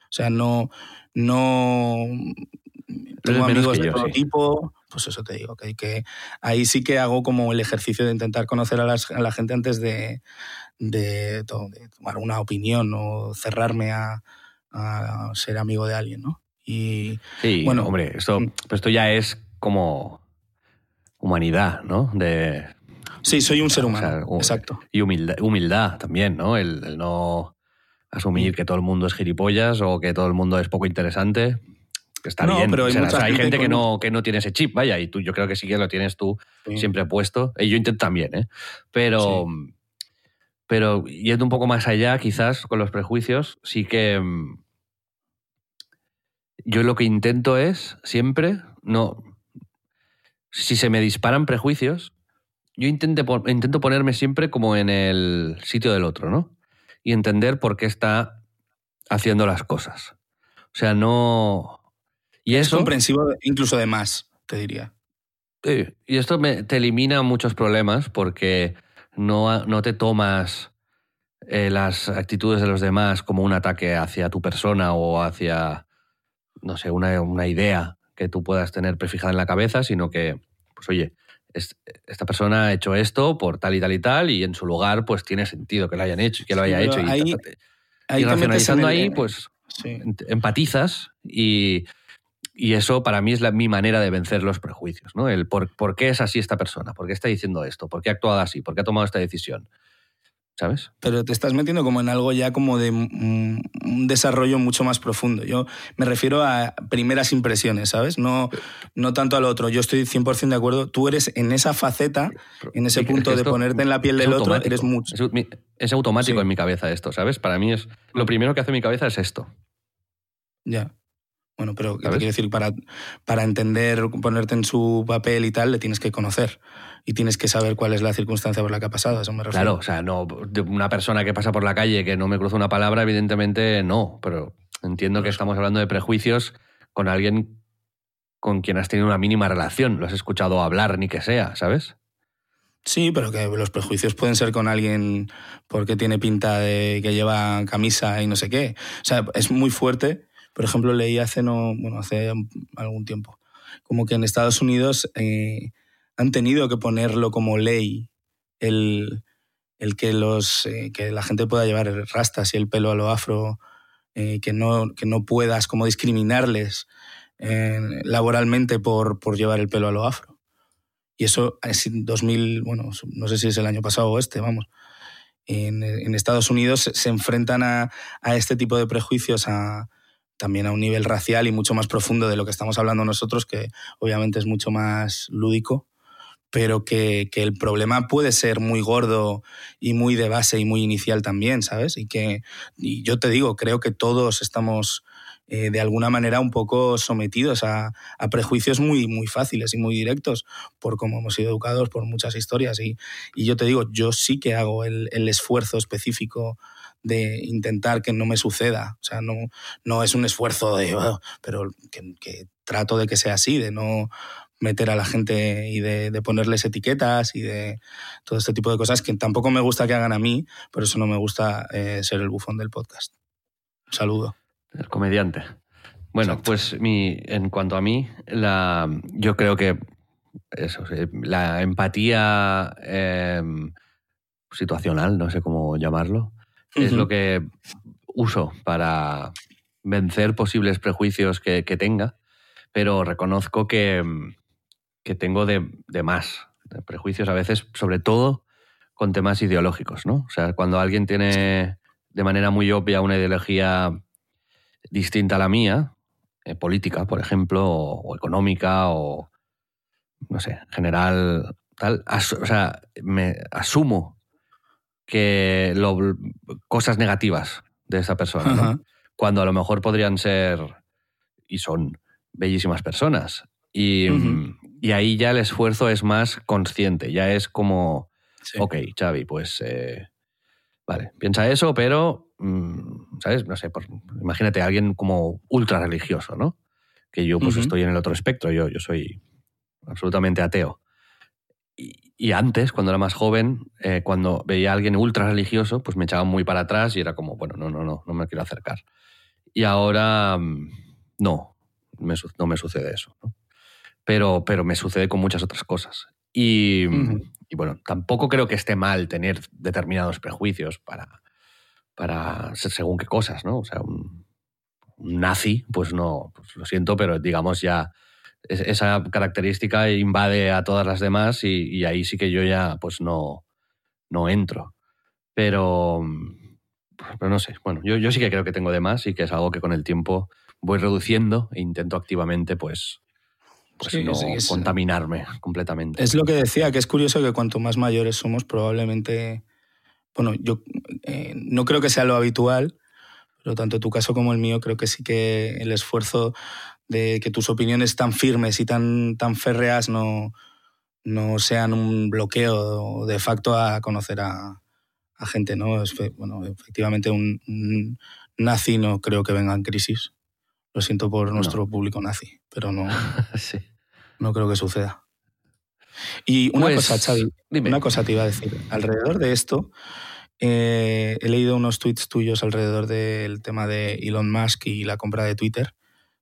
O sea, no. no tengo amigos yo, de todo sí. tipo, pues eso te digo, que, que, ahí sí que hago como el ejercicio de intentar conocer a, las, a la gente antes de, de, de, tomar una opinión o cerrarme a, a, ser amigo de alguien, ¿no? Y, sí, bueno, hombre, esto, mm. esto ya es como humanidad, ¿no? De Sí, soy un ser humano, o sea, exacto. Y humildad, humildad también, ¿no? El, el, no asumir que todo el mundo es gilipollas o que todo el mundo es poco interesante. Que está no, bien. Pero hay, o sea, hay gente que, no, que no tiene ese chip, vaya, y tú yo creo que sí que lo tienes tú sí. siempre puesto. Y yo intento también, ¿eh? Pero, sí. pero yendo un poco más allá, quizás, con los prejuicios, sí que mm, yo lo que intento es siempre, no, si se me disparan prejuicios, yo intento, intento ponerme siempre como en el sitio del otro, ¿no? Y entender por qué está haciendo las cosas. O sea, no... Y es comprensivo incluso de más, te diría. Sí, y esto te elimina muchos problemas porque no, no te tomas eh, las actitudes de los demás como un ataque hacia tu persona o hacia, no sé, una, una idea que tú puedas tener prefijada en la cabeza, sino que, pues oye, esta persona ha hecho esto por tal y tal y tal, y en su lugar, pues tiene sentido que lo hayan hecho y que lo haya hecho. y, ahí racionalizando ahí, pues empatizas y, y, eso para mí es la, mi manera de vencer los prejuicios, ¿no? El por, por, qué es así esta persona, por qué está diciendo esto, por qué ha actuado así, por qué ha tomado esta decisión. ¿Sabes? Pero te estás metiendo como en algo ya como de un desarrollo mucho más profundo. Yo me refiero a primeras impresiones, ¿sabes? No, no tanto al otro. Yo estoy 100% de acuerdo. Tú eres en esa faceta, en ese punto de ponerte en la piel del otro, eres mucho. Es, automático en mi cabeza esto, ¿sabes? Para mí es... Lo primero que hace mi cabeza es esto. Ya. Bueno, pero ¿qué te quiero decir? Para, para entender, ponerte en su papel y tal, le tienes que conocer y tienes que saber cuál es la circunstancia por la que ha pasado. Eso me refiero. Claro, o sea, no, una persona que pasa por la calle que no me cruza una palabra, evidentemente no, pero entiendo que estamos hablando de prejuicios con alguien con quien has tenido una mínima relación, lo has escuchado hablar ni que sea, ¿sabes? Sí, pero que los prejuicios pueden ser con alguien porque tiene pinta de que lleva camisa y no sé qué. O sea, es muy fuerte por ejemplo, leí hace, no, bueno, hace algún tiempo, como que en Estados Unidos eh, han tenido que ponerlo como ley el, el que, los, eh, que la gente pueda llevar rastas y el pelo a lo afro, eh, que, no, que no puedas como discriminarles laboralmente por, por llevar el pelo a lo afro. Y eso es 2000, bueno, no sé si es el año pasado o este, vamos. En, en Estados Unidos se enfrentan a, a, este tipo de prejuicios, a, también a un nivel racial y mucho más profundo de lo que estamos hablando nosotros, que obviamente es mucho más lúdico, pero que, el problema puede ser muy gordo y muy de base y muy inicial también, ¿sabes? Y que y yo te digo, creo que todos estamos eh, de alguna manera un poco sometidos a, prejuicios muy, muy fáciles y muy directos por cómo hemos sido educados, por muchas historias. Y, yo te digo, yo sí que hago el, el esfuerzo específico de intentar que no me suceda. O sea, no, no es un esfuerzo de, oh", pero que, trato de que sea así, de no meter a la gente y de, ponerles etiquetas y de todo este tipo de cosas que tampoco me gusta que hagan a mí, por eso no me gusta eh, ser el bufón del podcast. Un saludo. El comediante. Bueno, pues mi, en cuanto a mí, la, yo creo que eso, la empatía em, situacional, no sé cómo llamarlo, es lo que uso para vencer posibles prejuicios que, tenga, pero reconozco que, que tengo de, más prejuicios a veces, sobre todo con temas ideológicos, ¿no? O sea, cuando alguien tiene de manera muy obvia una ideología distinta a la mía, eh, política, por ejemplo, o, económica, o no sé, en general, tal, o sea, me asumo que lo, cosas negativas de esa persona, cuando a lo mejor podrían ser y son bellísimas personas. Y, y, ahí ya el esfuerzo es más consciente, ya es como, ok, Xavi, pues eh, vale, piensa eso, pero, mm, ¿sabes? No sé, imagínate a alguien como ultra religioso, ¿no? Que yo pues estoy en el otro espectro, yo, yo soy absolutamente ateo. Y, antes, cuando era más joven, eh, cuando veía a alguien ultra religioso, pues me echaba muy para atrás y era como, bueno, no, no, no, no me quiero acercar. Y ahora mm, no, no me sucede eso. Pero, pero me sucede con muchas otras cosas. Y, y, bueno, tampoco creo que esté mal tener determinados prejuicios para, para ser según qué cosas, ¿no? O sea, un, un nazi, pues no, pues lo siento, pero digamos ya esa característica invade a todas las demás y, ahí sí que yo ya pues no, no entro. Pero, pero no sé, bueno, yo, yo sí que creo que tengo de más y que es algo que con el tiempo voy reduciendo e intento activamente pues, pues no contaminarme completamente. Es lo que decía, que es curioso que cuanto más mayores somos probablemente, bueno, yo eh, no creo que sea lo habitual, pero tanto tu caso como el mío creo que sí que el esfuerzo de que tus opiniones tan firmes y tan, tan férreas no, no sean un bloqueo de facto a conocer a, gente, ¿no? Es, bueno, efectivamente un, nazi no creo que venga en crisis. Lo siento por nuestro público nazi, pero no, (laughs) no creo que suceda. Y una pues, cosa, Xavi, una cosa te iba a decir. Alrededor de esto, eh, he leído unos tweets tuyos alrededor del tema de Elon Musk y la compra de Twitter.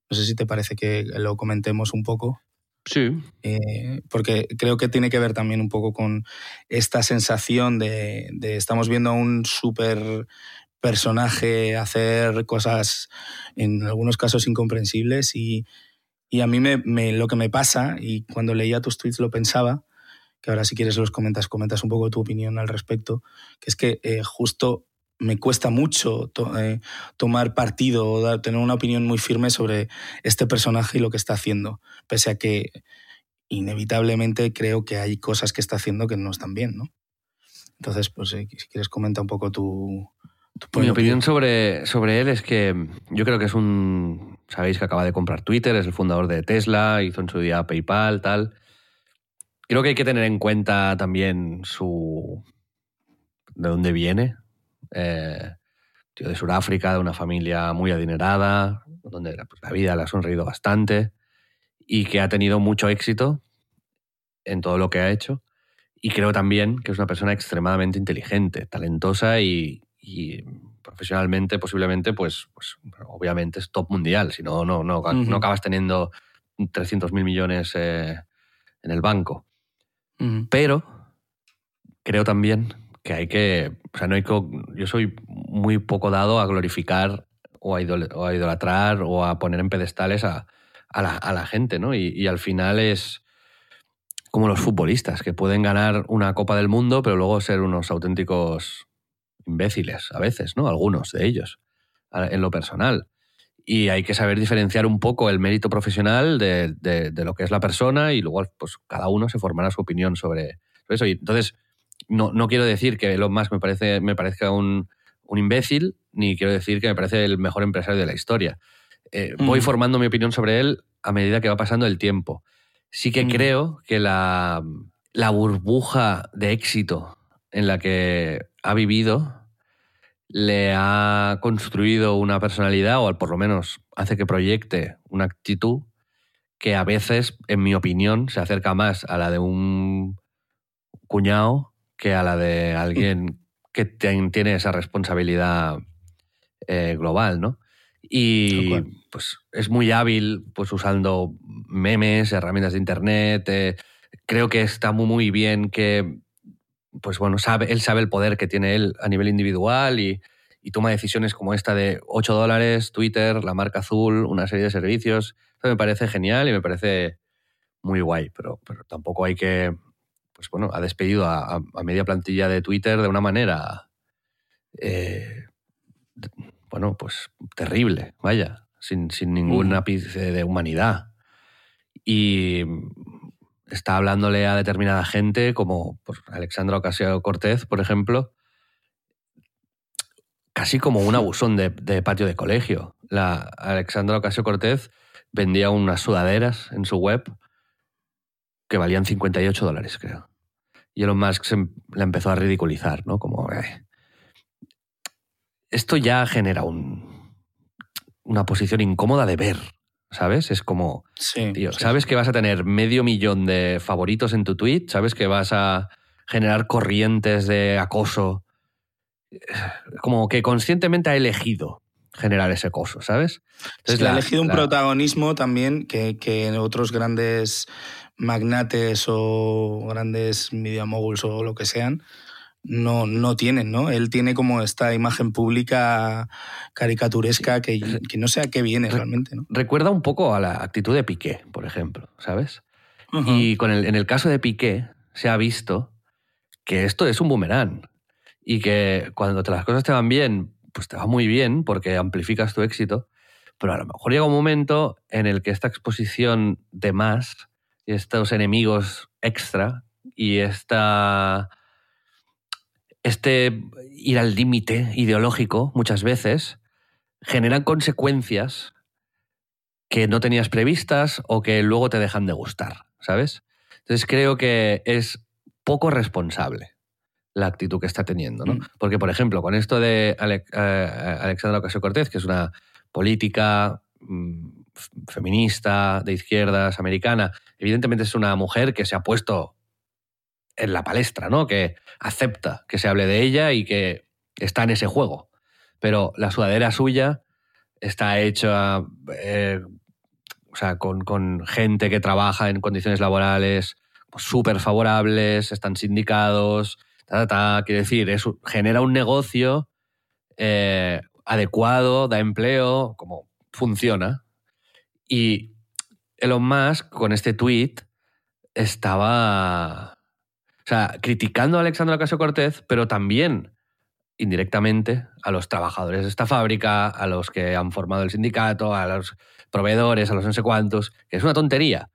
No sé si te parece que lo comentemos un poco. Sí. Eh, porque creo que tiene que ver también un poco con esta sensación de, estamos viendo a un súper personaje hacer cosas en algunos casos incomprensibles y, a mí me, lo que me pasa, y cuando leía tus tweets lo pensaba, que ahora si quieres los comentas, comentas un poco tu opinión al respecto, que es que eh, justo me cuesta mucho eh, tomar partido o tener una opinión muy firme sobre este personaje y lo que está haciendo, pese a que inevitablemente creo que hay cosas que está haciendo que no están bien, ¿no? Entonces, pues eh, si quieres comenta un poco tu... tu Mi opinión sobre, sobre él es que yo creo que es un... Sabéis que acaba de comprar Twitter, es el fundador de Tesla, hizo en su día PayPal, tal. Creo que hay que tener en cuenta también su... de dónde viene, eh, tío de Sudáfrica, de una familia muy adinerada, donde pues, la vida le ha sonreído bastante y que ha tenido mucho éxito en todo lo que ha hecho. Y creo también que es una persona extremadamente inteligente, talentosa y, profesionalmente posiblemente, pues, pues obviamente es top mundial, si no, no, no, acabas teniendo 300 mil millones eh, en el banco. Pero creo también que hay que, o sea, no hay que, yo soy muy poco dado a glorificar o a, idolatrar o a poner en pedestales a, la, gente, ¿no? Y, al final es como los futbolistas, que pueden ganar una Copa del Mundo, pero luego ser unos auténticos imbéciles a veces, ¿no? Algunos de ellos, en lo personal. Y hay que saber diferenciar un poco el mérito profesional de, de, lo que es la persona y luego pues cada uno se formará su opinión sobre, sobre eso. Y entonces, no, no quiero decir que Elon Musk me, parece, me parezca un, imbécil, ni quiero decir que me parece el mejor empresario de la historia. Eh, voy formando mi opinión sobre él a medida que va pasando el tiempo. Sí que creo que la, la, burbuja de éxito en la que ha vivido le ha construido una personalidad, o por lo menos hace que proyecte una actitud que a veces, en mi opinión, se acerca más a la de un cuñado que a la de alguien que tiene esa responsabilidad eh, global, ¿no? Y pues es muy hábil pues usando memes, herramientas de internet. Eh, creo que está muy, muy bien que, pues bueno, sabe, él sabe el poder que tiene él a nivel individual y, toma decisiones como esta de 8 dólares, Twitter, la marca azul, una serie de servicios. Eso me parece genial y me parece muy guay, pero, pero tampoco hay que pues bueno, ha despedido a, media plantilla de Twitter de una manera, eh, bueno, pues terrible, vaya, sin, ningún ápice de humanidad. Y está hablándole a determinada gente, como Alexandra Ocasio Cortez, por ejemplo, casi como un abusón de, patio de colegio. La Alexandra Ocasio Cortez vendía unas sudaderas en su web que valían 58 dólares, creo. Y Elon Musk se la empezó a ridiculizar, ¿no? Como, esto ya genera un, una posición incómoda de ver, ¿sabes? Es como, tío, sabes que vas a tener medio millón de favoritos en tu tweet, sabes que vas a generar corrientes de acoso, (sighs) como que conscientemente ha elegido generar ese acoso, ¿sabes? Entonces, ha elegido un protagonismo también que, que en otros grandes magnates o grandes media moguls o lo que sean, no, no tienen, ¿no? Él tiene como esta imagen pública caricaturesca que, que no sé a qué viene realmente, ¿no? Recuerda un poco a la actitud de Piqué, por ejemplo, ¿sabes? Y con el, en el caso de Piqué se ha visto que esto es un boomerang y que cuando te las cosas te van bien, pues te va muy bien porque amplificas tu éxito, pero a lo mejor llega un momento en el que esta exposición de más estos enemigos extra y esta, este ir al límite ideológico muchas veces generan consecuencias que no tenías previstas o que luego te dejan de gustar, ¿sabes? Entonces creo que es poco responsable la actitud que está teniendo, ¿no? Mm. Porque, por ejemplo, con esto de Ale- eh, Alexandra Ocasio-Cortez, que es una política mm, feminista, de izquierdas, americana, evidentemente es una mujer que se ha puesto en la palestra, ¿no? Que acepta que se hable de ella y que está en ese juego. Pero la sudadera suya está hecha eh, o sea, con, con gente que trabaja en condiciones laborales súper favorables, están sindicados, ta, ta, quiero decir, es, genera un negocio eh, adecuado, da empleo, como funciona. Y Elon Musk, con este tweet, estaba o sea, criticando a Alexandra Ocasio Cortez, pero también indirectamente a los trabajadores de esta fábrica, a los que han formado el sindicato, a los proveedores, a los no sé cuántos, que es una tontería.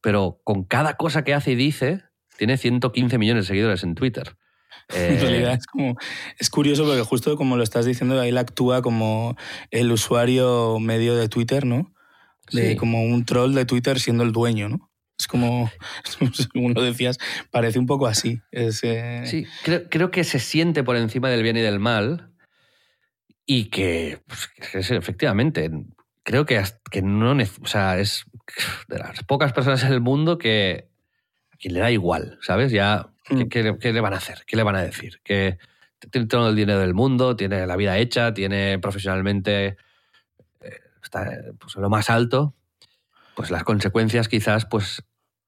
Pero con cada cosa que hace y dice, tiene 115 millones de seguidores en Twitter. (laughs) En Eh, realidad es como es curioso porque justo como lo estás diciendo, él actúa como el usuario medio de Twitter, ¿no? De, Sí. Como un troll de Twitter siendo el dueño, ¿no? Es como, (laughs) según lo decías, parece un poco así. Es, eh, Sí, creo, creo que se siente por encima del bien y del mal y que, pues, efectivamente, creo que, que no, o sea, es de las pocas personas en el mundo que, que le da igual, ¿sabes? Ya, ¿qué, Mm. qué le- qué le van a hacer? ¿Qué le van a decir? Que tiene todo el dinero del mundo, tiene la vida hecha, tiene profesionalmente, eh, está eh, pues, en lo más alto, pues las consecuencias quizás pues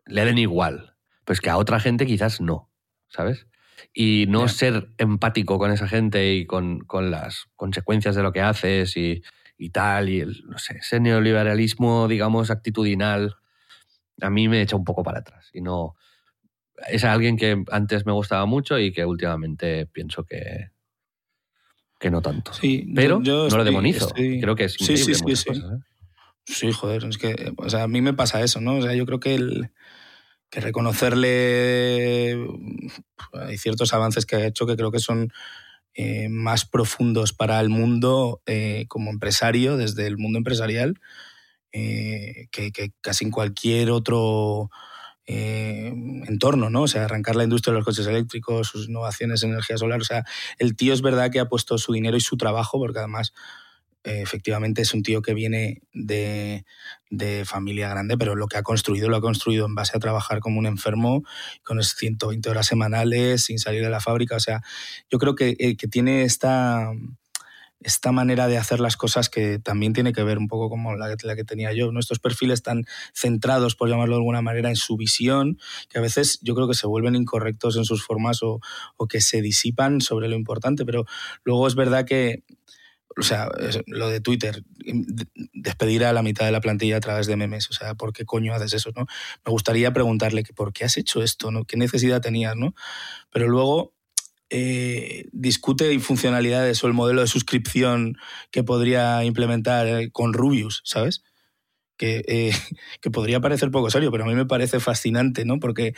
le den igual, pues que a otra gente quizás no, ¿sabes? Y no ser empático con esa gente y con, con las consecuencias de lo que haces y, y tal, y el, no sé, ese neoliberalismo, digamos, actitudinal, a mí me echa un poco para atrás. Y no. Es alguien que antes me gustaba mucho y que últimamente pienso que, que no tanto. sí, Pero yo no lo demonizo. estoy- Creo que es Sí, sí, sí, muchas sí. cosas, ¿eh? Sí, joder, es que o sea, a mí me pasa eso, ¿no? O sea, yo creo que, el, que reconocerle hay ciertos avances que ha hecho que creo que son eh, más profundos para el mundo eh, como empresario, desde el mundo empresarial, eh, que, que casi en cualquier otro eh, entorno, ¿no? O sea, arrancar la industria de los coches eléctricos, sus innovaciones en energía solar. O sea, el tío es verdad que ha puesto su dinero y su trabajo, porque además eh, efectivamente es un tío que viene de, de familia grande, pero lo que ha construido lo ha construido en base a trabajar como un enfermo, con esas 120 horas semanales, sin salir de la fábrica. O sea, yo creo que, eh, que tiene esta, esta manera de hacer las cosas que también tiene que ver un poco como la, la que tenía yo. ¿no? Estos perfiles tan centrados, por llamarlo de alguna manera, en su visión, que a veces yo creo que se vuelven incorrectos en sus formas o, o que se disipan sobre lo importante, pero luego es verdad que o sea, lo de Twitter, de- despedir a la mitad de la plantilla a través de memes, o sea, ¿por qué coño haces eso, no? Me gustaría preguntarle que por qué has hecho esto, ¿no? ¿Qué necesidad tenías, no? Pero luego eh, discute infuncionalidades o el modelo de suscripción que podría implementar eh, con Rubius, ¿sabes? Que, eh, (laughs) que podría parecer poco serio, pero a mí me parece fascinante, ¿no? Porque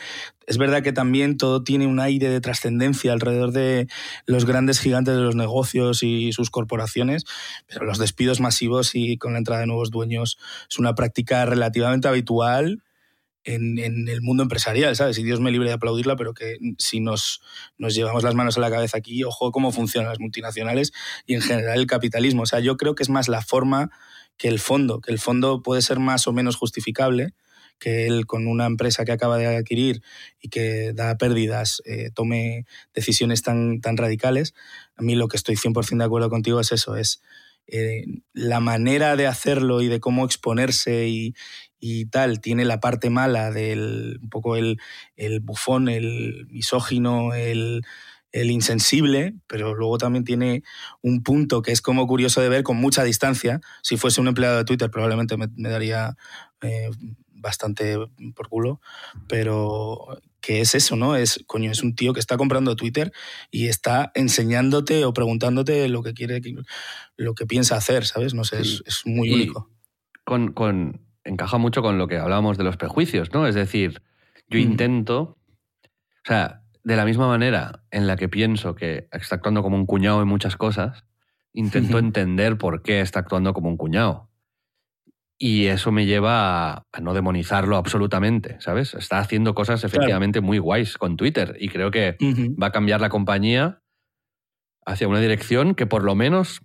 es verdad que también todo tiene un aire de trascendencia alrededor de los grandes gigantes de los negocios y sus corporaciones, pero los despidos masivos y con la entrada de nuevos dueños es una práctica relativamente habitual en, en el mundo empresarial, ¿sabes? Y Dios me libre de aplaudirla, pero que si nos, nos llevamos las manos a la cabeza aquí, ojo cómo funcionan las multinacionales y en general el capitalismo. O sea, yo creo que es más la forma que el fondo, que el fondo puede ser más o menos justificable, que él con una empresa que acaba de adquirir y que da pérdidas eh, tome decisiones tan, tan radicales. A mí lo que estoy 100% de acuerdo contigo es eso, es eh, la manera de hacerlo y de cómo exponerse y, y tal, tiene la parte mala del un poco el, el bufón, el misógino, el, el insensible, pero luego también tiene un punto que es como curioso de ver con mucha distancia. Si fuese un empleado de Twitter probablemente me, me daría eh, bastante por culo, pero que es eso, ¿no? Es, coño, es un tío que está comprando Twitter y está enseñándote o preguntándote lo que quiere, lo que piensa hacer, ¿sabes? No sé, Sí. es, es muy Y único. Con, con- encaja mucho con lo que hablábamos de los prejuicios, ¿no? Es decir, yo Mm. intento, o sea, de la misma manera en la que pienso que está actuando como un cuñado en muchas cosas, intento entender por qué está actuando como un cuñado. Y eso me lleva a, no demonizarlo absolutamente, ¿sabes? Está haciendo cosas efectivamente muy guays con Twitter y creo que va a cambiar la compañía hacia una dirección que por lo menos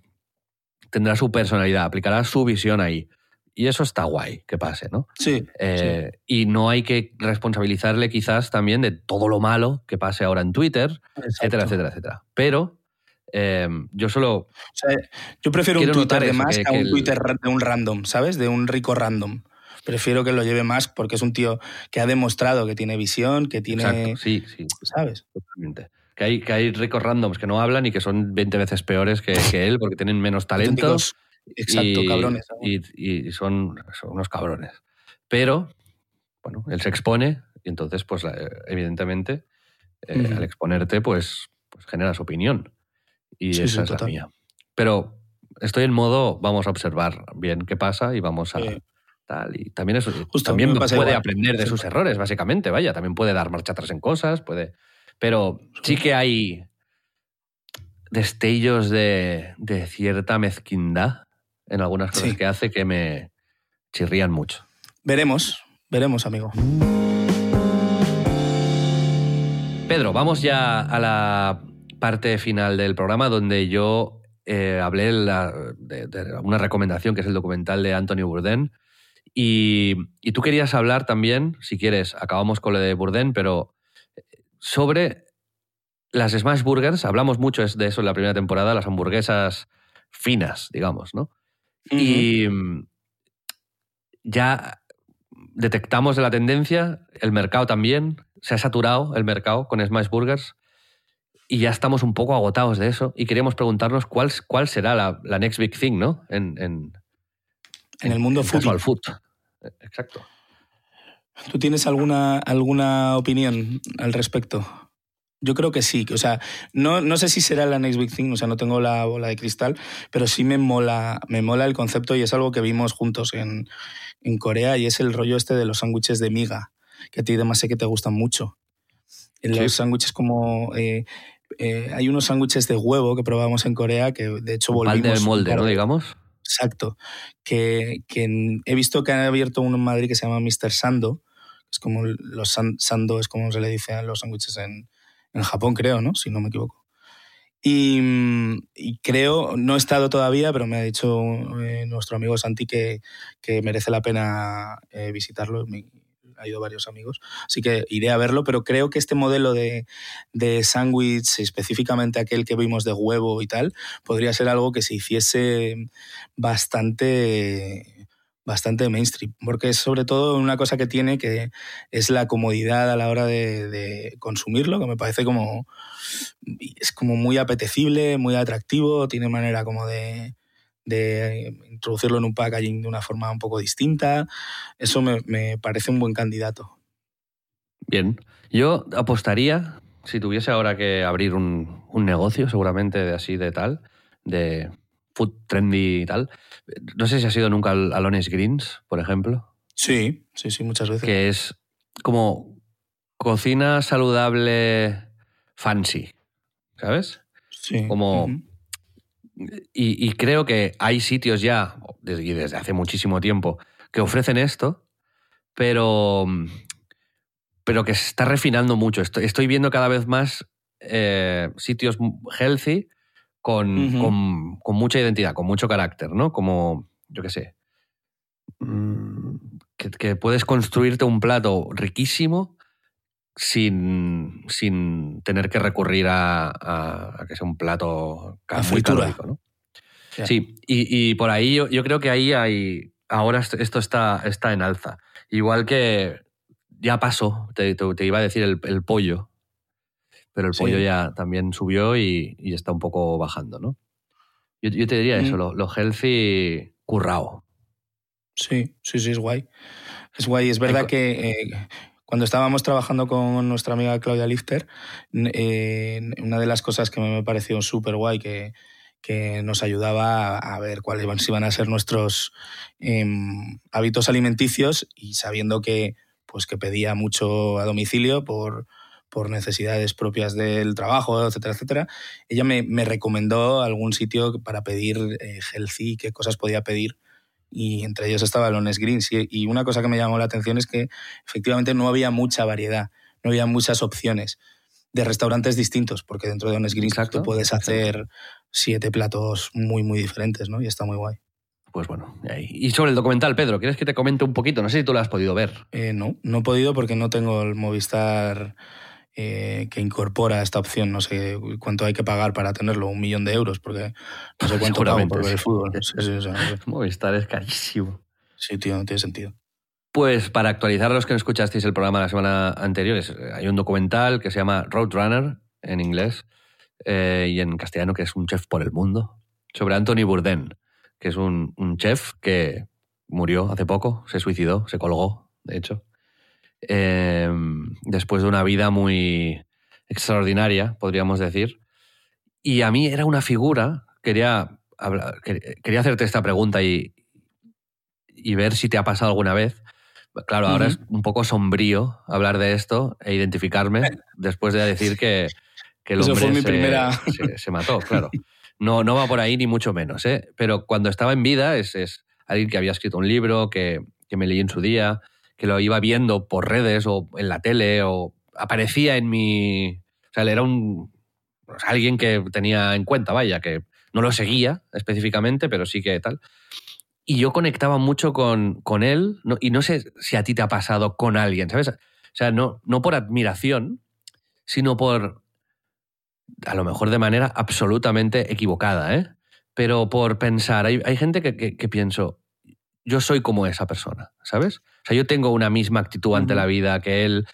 tendrá su personalidad, aplicará su visión ahí. Y eso está guay que pase, ¿no? Sí, eh, Y no hay que responsabilizarle quizás también de todo lo malo que pase ahora en Twitter, etcétera, etcétera, etcétera. Pero eh, yo solo. yo prefiero un Twitter de más que, un Twitter de un random, ¿sabes? De un rico random. Prefiero que lo lleve más porque es un tío que ha demostrado que tiene visión, que tiene. Exacto, sí, sí. ¿Sabes? Totalmente. Que hay, que hay ricos randoms que no hablan y que son 20 veces peores que, él porque tienen menos talento. Exacto, cabrones. Y, son, unos cabrones. Pero, bueno, él se expone y entonces, pues, evidentemente, eh, al exponerte, pues, pues generas opinión. Y esa es la mía. Pero estoy en modo, vamos a observar bien qué pasa y vamos a... Tal, y también eso también puede aprender de sus errores, básicamente, vaya, también puede dar marcha atrás en cosas, puede... Pero sí que hay destellos de, de cierta mezquindad en algunas cosas que hace que me chirrían mucho. Veremos, veremos, amigo. Pedro, vamos ya a la parte final del programa donde yo eh, hablé de, una recomendación que es el documental de Anthony Bourdain. Y, tú querías hablar también, si quieres, acabamos con lo de Bourdain, pero sobre las Smash Burgers. Hablamos mucho de eso en la primera temporada, las hamburguesas finas, digamos, ¿no? Y mm, ya detectamos de la tendencia, el mercado también, se ha saturado el mercado con Smash Burgers y ya estamos un poco agotados de eso y queríamos preguntarnos cuál, cuál será la, next big thing, ¿no? En, en, el mundo fútbol. food. Exacto. ¿Tú tienes alguna, alguna opinión al respecto? Yo creo que sí. O sea, no, no sé si será la next big thing, o sea, no tengo la bola de cristal, pero sí me mola, me mola el concepto y es algo que vimos juntos en, en Corea y es el rollo este de los sándwiches de miga, que a ti además sé que te gustan mucho. Los sándwiches como... Eh, eh, hay unos sándwiches de huevo que probamos en Corea que de hecho volvimos... de molde, ¿no? Digamos. Exacto. Que, que, he visto que han abierto uno en Madrid que se llama Mr. Sando. Es como los sando, es como se le dice a los sándwiches en, en Japón, creo, ¿no? Si no me equivoco. Y, creo, no he estado todavía, pero me ha dicho eh, nuestro amigo Santi que, merece la pena eh, visitarlo. ha ido varios amigos, así que iré a verlo, pero creo que este modelo de, de sándwich, específicamente aquel que vimos de huevo y tal, podría ser algo que se hiciese bastante bastante mainstream, porque es sobre todo una cosa que tiene que es la comodidad a la hora de, consumirlo, que me parece como es como muy apetecible, muy atractivo, tiene manera como de, introducirlo en un packaging de una forma un poco distinta. Eso me, parece un buen candidato. Bien, yo apostaría, si tuviese ahora que abrir un, negocio, seguramente de así de tal, de food trendy y tal. No sé si has ido nunca al, al Greens, por ejemplo. Sí, sí, sí, muchas veces. Que es como cocina saludable fancy, ¿sabes? Sí. Como... y, creo que hay sitios ya, desde, desde hace muchísimo tiempo, que ofrecen esto, pero, pero que se está refinando mucho. Estoy, estoy viendo cada vez más eh, sitios healthy con, con, mucha identidad, con mucho carácter, ¿no? Como, yo qué sé, mm, que, puedes construirte un plato riquísimo sin, sin tener que recurrir a, que sea un plato muy calórico, ¿no? Sí, y, por ahí yo, creo que ahí hay. Ahora esto está, está en alza. Igual que ya pasó, te, iba a decir el pollo pero el pollo ya también subió y, está un poco bajando, ¿no? Yo, te diría eso, mm. lo, healthy currao. Sí, sí, sí, es guay. Es guay. Es verdad que eh, cuando estábamos trabajando con nuestra amiga Claudia Lifter, eh, una de las cosas que me pareció súper guay que, que nos ayudaba a, ver cuáles iban a ser nuestros em, hábitos alimenticios y sabiendo que, pues, que pedía mucho a domicilio por, por necesidades propias del trabajo, etcétera, etcétera, ella me, recomendó algún sitio para pedir eh, healthy, qué cosas podía pedir y entre ellos estaba Lones Greens. Y, una cosa que me llamó la atención es que efectivamente no había mucha variedad, no había muchas opciones de restaurantes distintos, porque dentro de Honest Greens tú puedes hacer siete platos muy, muy diferentes, ¿no? Y está muy guay. Pues bueno, y sobre el documental, Pedro, ¿quieres que te comente un poquito? No sé si tú lo has podido ver. Eh, no, no he podido porque no tengo el Movistar eh, que incorpora esta opción. No sé cuánto hay que pagar para tenerlo, un millón de euros, porque no sé cuánto pago por ver el fútbol. Movistar es carísimo. Sí, tío, no tiene sentido. Pues para actualizar a los que no escuchasteis el programa la semana anterior, hay un documental que se llama Roadrunner en inglés eh, y en castellano que es un chef por el mundo, sobre Anthony Bourdain, que es un, un chef que murió hace poco, se suicidó, se colgó, de hecho. Em, después de una vida muy extraordinaria, podríamos decir. Y a mí era una figura, quería, quería hacerte esta pregunta y, y ver si te ha pasado alguna vez. Claro, ahora es un poco sombrío hablar de esto e identificarme después de decir que, que el hombre fue mi se, primera... se, mató, claro. No, no va por ahí ni mucho menos, ¿eh? pero cuando estaba en vida es, es alguien que había escrito un libro, que, que me leí en su día, que lo iba viendo por redes o en la tele o aparecía en mi... O sea, era un... Pues, alguien que tenía en cuenta, vaya, que no lo seguía específicamente, pero sí que tal. Y yo conectaba mucho con, con él, y no sé si a ti te ha pasado con alguien, ¿sabes? O sea, no, no por admiración, sino por, a lo mejor de manera absolutamente equivocada, ¿eh? Pero por pensar, hay, hay gente que, que pienso, yo soy como esa persona, ¿sabes? O sea, yo tengo una misma actitud ante la vida que él,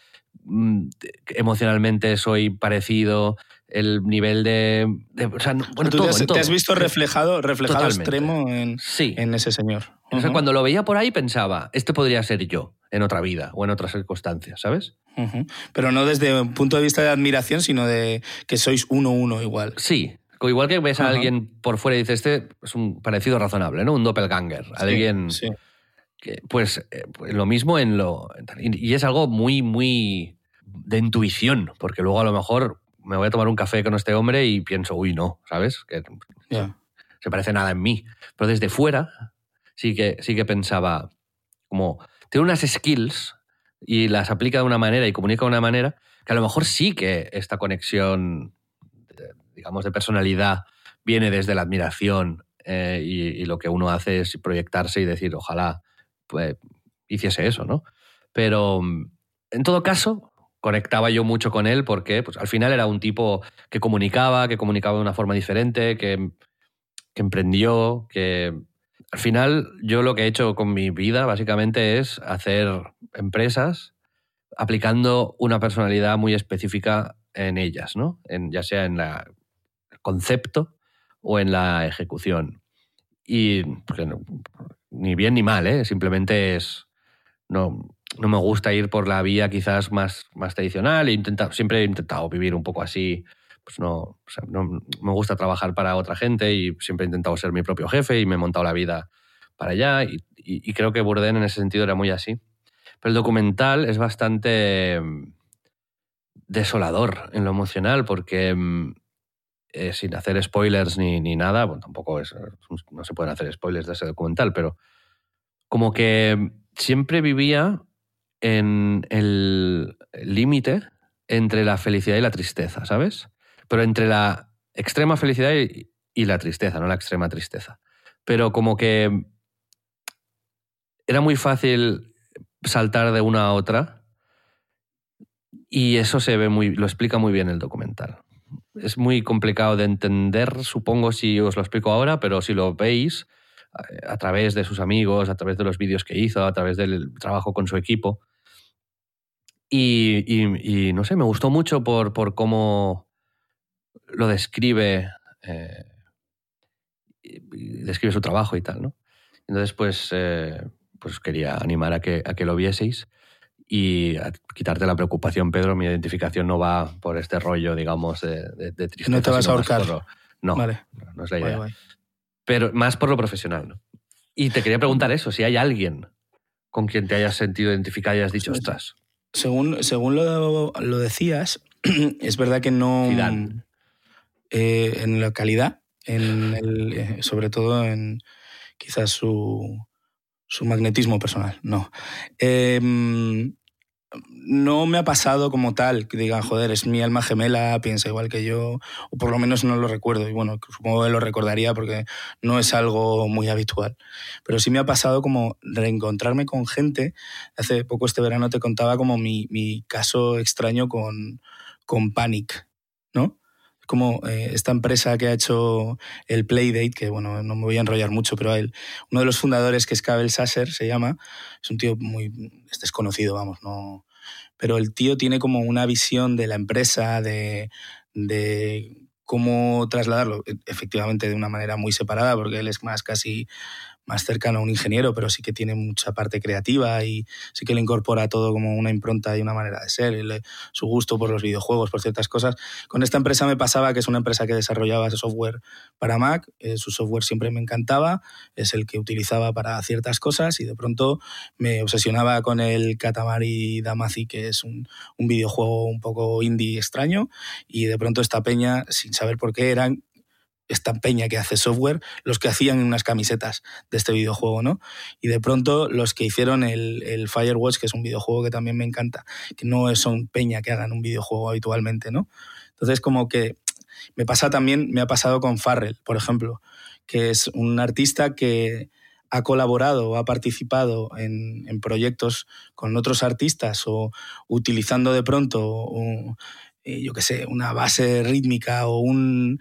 mm, emocionalmente soy parecido, el nivel de... o sea, bueno, ¿Tú todo, te, has, visto reflejado, reflejado extremo en, sí. en ese señor. O sea, cuando lo veía por ahí pensaba, este podría ser yo en otra vida o en otras circunstancias, ¿sabes? Uh -huh. Pero no desde un punto de vista de admiración, sino de que sois uno uno igual. Sí, igual que ves a alguien por fuera y dices, este es un parecido razonable, ¿no? Un doppelganger. Sí, alguien. sí. Pues, eh, pues, lo mismo en lo. Y es algo muy, muy de intuición, porque luego a lo mejor me voy a tomar un café con este hombre y pienso, uy, no, ¿sabes? Que yeah. se parece nada en mí. Pero desde fuera sí que, sí que pensaba, como, tiene unas skills y las aplica de una manera y comunica de una manera que a lo mejor sí que esta conexión digamos, de personalidad viene desde la admiración eh, y, y, lo que uno hace es proyectarse y decir, ojalá pues, hiciese eso, ¿no? Pero en todo caso, conectaba yo mucho con él porque pues, al final era un tipo que comunicaba, que comunicaba de una forma diferente, que, emprendió, que al final yo lo que he hecho con mi vida básicamente es hacer empresas aplicando una personalidad muy específica en ellas, ¿no? En, ya sea en la concepto o en la ejecución. Y ni bien ni mal, ¿eh? simplemente es. No, no me gusta ir por la vía quizás más, más tradicional. He intentado, siempre he intentado vivir un poco así. Pues no, no me gusta trabajar para otra gente y siempre he intentado ser mi propio jefe y me he montado la vida para allá. Y, y, y creo que Bourdain en ese sentido era muy así. Pero el documental es bastante mm, desolador en lo emocional porque mm, eh, sin hacer spoilers ni, ni nada, bueno, tampoco es, no se pueden hacer spoilers de ese documental, pero como que siempre vivía en el límite entre la felicidad y la tristeza, ¿sabes? Pero entre la extrema felicidad y, y, la tristeza, no la extrema tristeza. Pero como que era muy fácil saltar de una a otra y eso se ve muy, lo explica muy bien el documental es muy complicado de entender, supongo, si os lo explico ahora, pero si lo veis a través de sus amigos, a través de los vídeos que hizo, a través del trabajo con su equipo. Y no sé, me gustó mucho por, por cómo lo describe, eh, describe su trabajo y tal, ¿no? Entonces, pues, eh, pues quería animar a que, a que lo vieseis y quitarte la preocupación, Pedro, mi identificación no va por este rollo, digamos, de, de, de tristeza. No te vas a ahorcar. Lo, no, vale. no, no, es la idea. Pero más por lo profesional, ¿no? Y te quería preguntar eso, si hay alguien con quien te hayas sentido identificado y hayas dicho, ostras. Según, según lo, lo decías, (clears throat) es verdad que no... Eh, en la calidad, en el, eh, sobre todo en quizás su, Su magnetismo personal, no. Em, no me ha pasado como tal, que digan, joder, es mi alma gemela, piensa igual que yo, o por lo menos no lo recuerdo. Y bueno, supongo que lo recordaría porque no es algo muy habitual. Pero sí me ha pasado como reencontrarme con gente. Hace poco este verano te contaba como mi, mi caso extraño con, con Panic, ¿no? como eh, esta empresa que ha hecho el Playdate, que bueno, no me voy a enrollar mucho, pero él, uno de los fundadores, que es Kabel Sasser, se llama, es un tío muy es desconocido, vamos, no. Pero el tío tiene como una visión de la empresa, de, de cómo trasladarlo, e, efectivamente de una manera muy separada, porque él es más casi más cercano a un ingeniero, pero sí que tiene mucha parte creativa y sí que le incorpora todo como una impronta y una manera de ser, su gusto por los videojuegos, por ciertas cosas. Con esta empresa me pasaba que es una empresa que desarrollaba software para Mac, eh, su software siempre me encantaba, es el que utilizaba para ciertas cosas y de pronto me obsesionaba con el Katamari Damacy, que es un, un videojuego un poco indie extraño, y de pronto esta peña, sin saber por qué, eran esta peña que hace software, los que hacían unas camisetas de este videojuego, ¿no? Y de pronto los que hicieron el, Firewatch, que es un videojuego que también me encanta, que no son peña que hagan un videojuego habitualmente, ¿no? Entonces como que me pasa también, me ha pasado con Farrell, por ejemplo, que es un artista que ha colaborado o ha participado en, proyectos con otros artistas o utilizando de pronto, eh, yo qué sé, una base rítmica o un,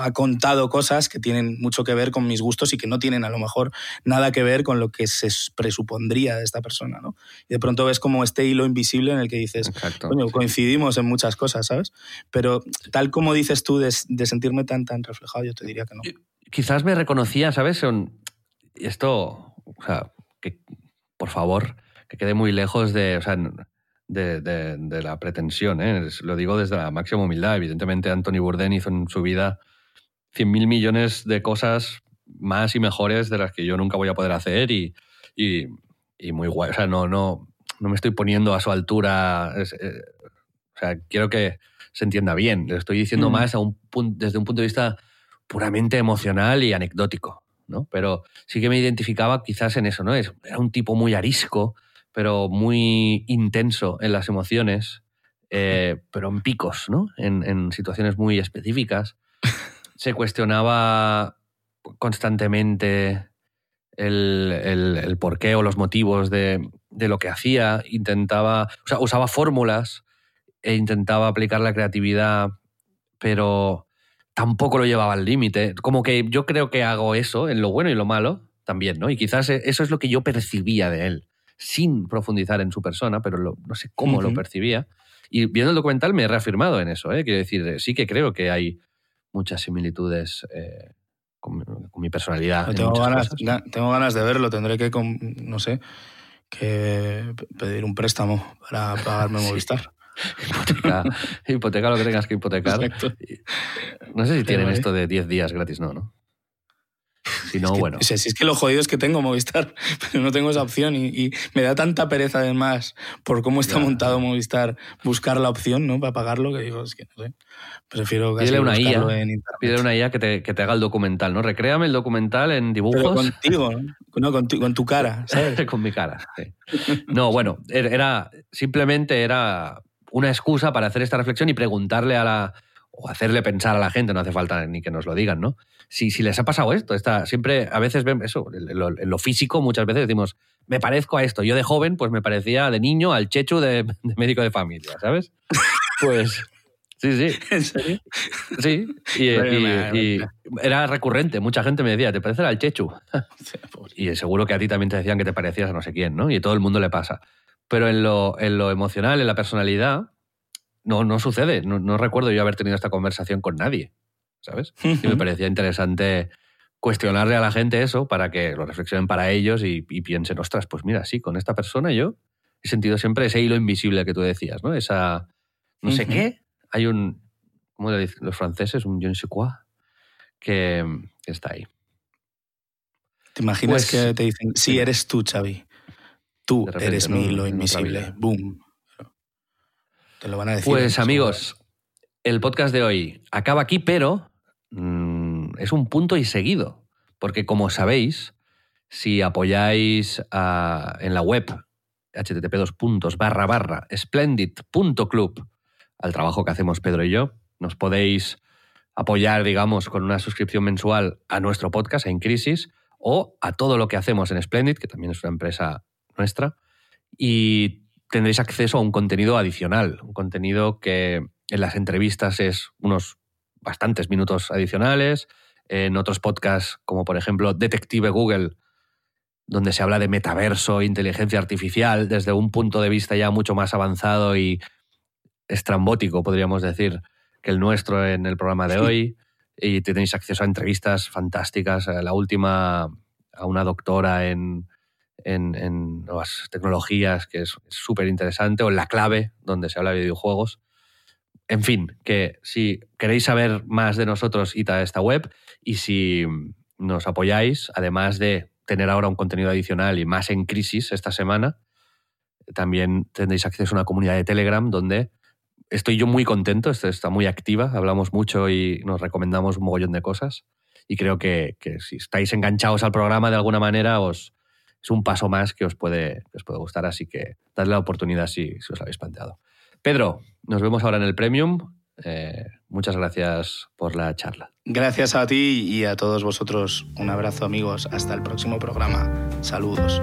ha contado cosas que tienen mucho que ver con mis gustos y que no tienen a lo mejor nada que ver con lo que se presupondría de esta persona, ¿no? Y de pronto ves como este hilo invisible en el que dices, coño, coincidimos en muchas cosas, ¿sabes? Pero tal como dices tú de, sentirme tan, tan reflejado, yo te diría que no. Quizás me reconocía, ¿sabes? Esto, o sea, que por favor, que quede muy lejos de, o sea, de, la pretensión. ¿eh? Lo digo desde la máxima humildad. Evidentemente, Anthony Bourdain hizo en su vida 100.000 millones de cosas más y mejores de las que yo nunca voy a poder hacer y, y, muy guay. O sea, no, no, no me estoy poniendo a su altura. Eh, o sea, quiero que se entienda bien. Le estoy diciendo mm. más a un desde un punto de vista puramente emocional y anecdótico. ¿no? Pero sí que me identificaba quizás en eso, ¿no? Era un tipo muy arisco, pero muy intenso en las emociones, eh, (laughs) pero en picos, ¿no? En, situaciones muy específicas. (laughs) Se cuestionaba constantemente el, porqué o los motivos de, lo que hacía. Intentaba, o sea, usaba fórmulas e intentaba aplicar la creatividad, pero tampoco lo llevaba al límite. Como que yo creo que hago eso en lo bueno y lo malo también, ¿no? Y quizás eso es lo que yo percibía de él sin profundizar en su persona, pero no sé cómo lo percibía. Y viendo el documental me he reafirmado en eso. ¿eh? Quiero decir, sí que creo que hay muchas similitudes eh, con, mi personalidad. Tengo ganas, tengo ganas, de verlo, tendré que, no sé, que pedir un préstamo para pagarme (laughs) Movistar. (laughs) hipoteca, lo que tengas que hipotecar. No sé si tienen esto de 10 días gratis, no, ¿no? Si no, bueno. si es que lo jodido es que tengo Movistar, (laughs) pero no tengo esa opción y, me da tanta pereza además por cómo está montado Movistar buscar la opción ¿no? para pagarlo que digo, es que no sé. Prefiero casi una IA, en internet. Pídele una IA que te, que te, haga el documental, ¿no? Recréame el documental en dibujos. Pero contigo, (laughs) ¿no? Con, tu, con tu cara, ¿sabes? con mi cara, No, bueno, er, era simplemente era una excusa para hacer esta reflexión y preguntarle a la o hacerle pensar a la gente, no hace falta ni que nos lo digan, ¿no? Si, si les ha pasado esto, está, siempre, a veces ven eso, en lo, físico muchas veces decimos, me parezco a esto. Yo de joven, pues me parecía de niño al chechu (laughs) de, médico de familia, ¿sabes? Pues... Sí, sí. (laughs) ¿En serio? Sí, y, era recurrente. Mucha gente me decía, ¿te pareces al Chechu? (laughs) y seguro que a ti también te decían que te parecías a no sé quién, ¿no? Y a todo el mundo le pasa. Pero en lo, en lo emocional, en la personalidad, no, no sucede. No, recuerdo yo haber tenido esta conversación con nadie, ¿sabes? Y me parecía interesante cuestionarle a la gente eso para que lo reflexionen para ellos y, piensen, ostras, pues mira, sí, con esta persona yo he sentido siempre ese hilo invisible que tú decías, ¿no? Esa, no sé qué, hay un, ¿cómo le dicen los franceses? Un je ne sais quoi, que, está ahí. ¿Te imaginas pues que te dicen, sí, eres tú, Xavi? Tú eres mi hilo invisible. Boom lo van a decir. Pues amigos, el podcast de hoy acaba aquí, pero mm, es un punto y seguido. Porque como sabéis, si apoyáis en la web http barra barra splendid.club al trabajo que hacemos Pedro y yo. Nos podéis apoyar, digamos, con una suscripción mensual a nuestro podcast, en Crisis, o a todo lo que hacemos en Splendid, que también es una empresa nuestra, y tendréis acceso a un contenido adicional, un contenido que en las entrevistas es unos bastantes minutos adicionales, en otros podcasts como por ejemplo Detective Google, donde se habla de metaverso, inteligencia artificial, desde un punto de vista ya mucho más avanzado y estrambótico, podríamos decir, que el nuestro en el programa de hoy. Y tenéis acceso a entrevistas fantásticas. La última a una doctora en, en, nuevas tecnologías, que es súper interesante, o en La Clave, donde se habla de videojuegos. En fin, que si queréis saber más de nosotros, id a esta web y si nos apoyáis, además de tener ahora un contenido adicional y más en crisis esta semana, también tendréis acceso a una comunidad de Telegram donde estoy yo muy contento, está muy activa, hablamos mucho y nos recomendamos un mogollón de cosas. Y creo que, si estáis enganchados al programa de alguna manera, os, es un paso más que os puede, os puede gustar, así que dadle la oportunidad si, os habéis planteado. Pedro, nos vemos ahora en el Premium. Eh, muchas gracias por la charla. Gracias a ti y a todos vosotros. Un abrazo amigos. Hasta el próximo programa. Saludos.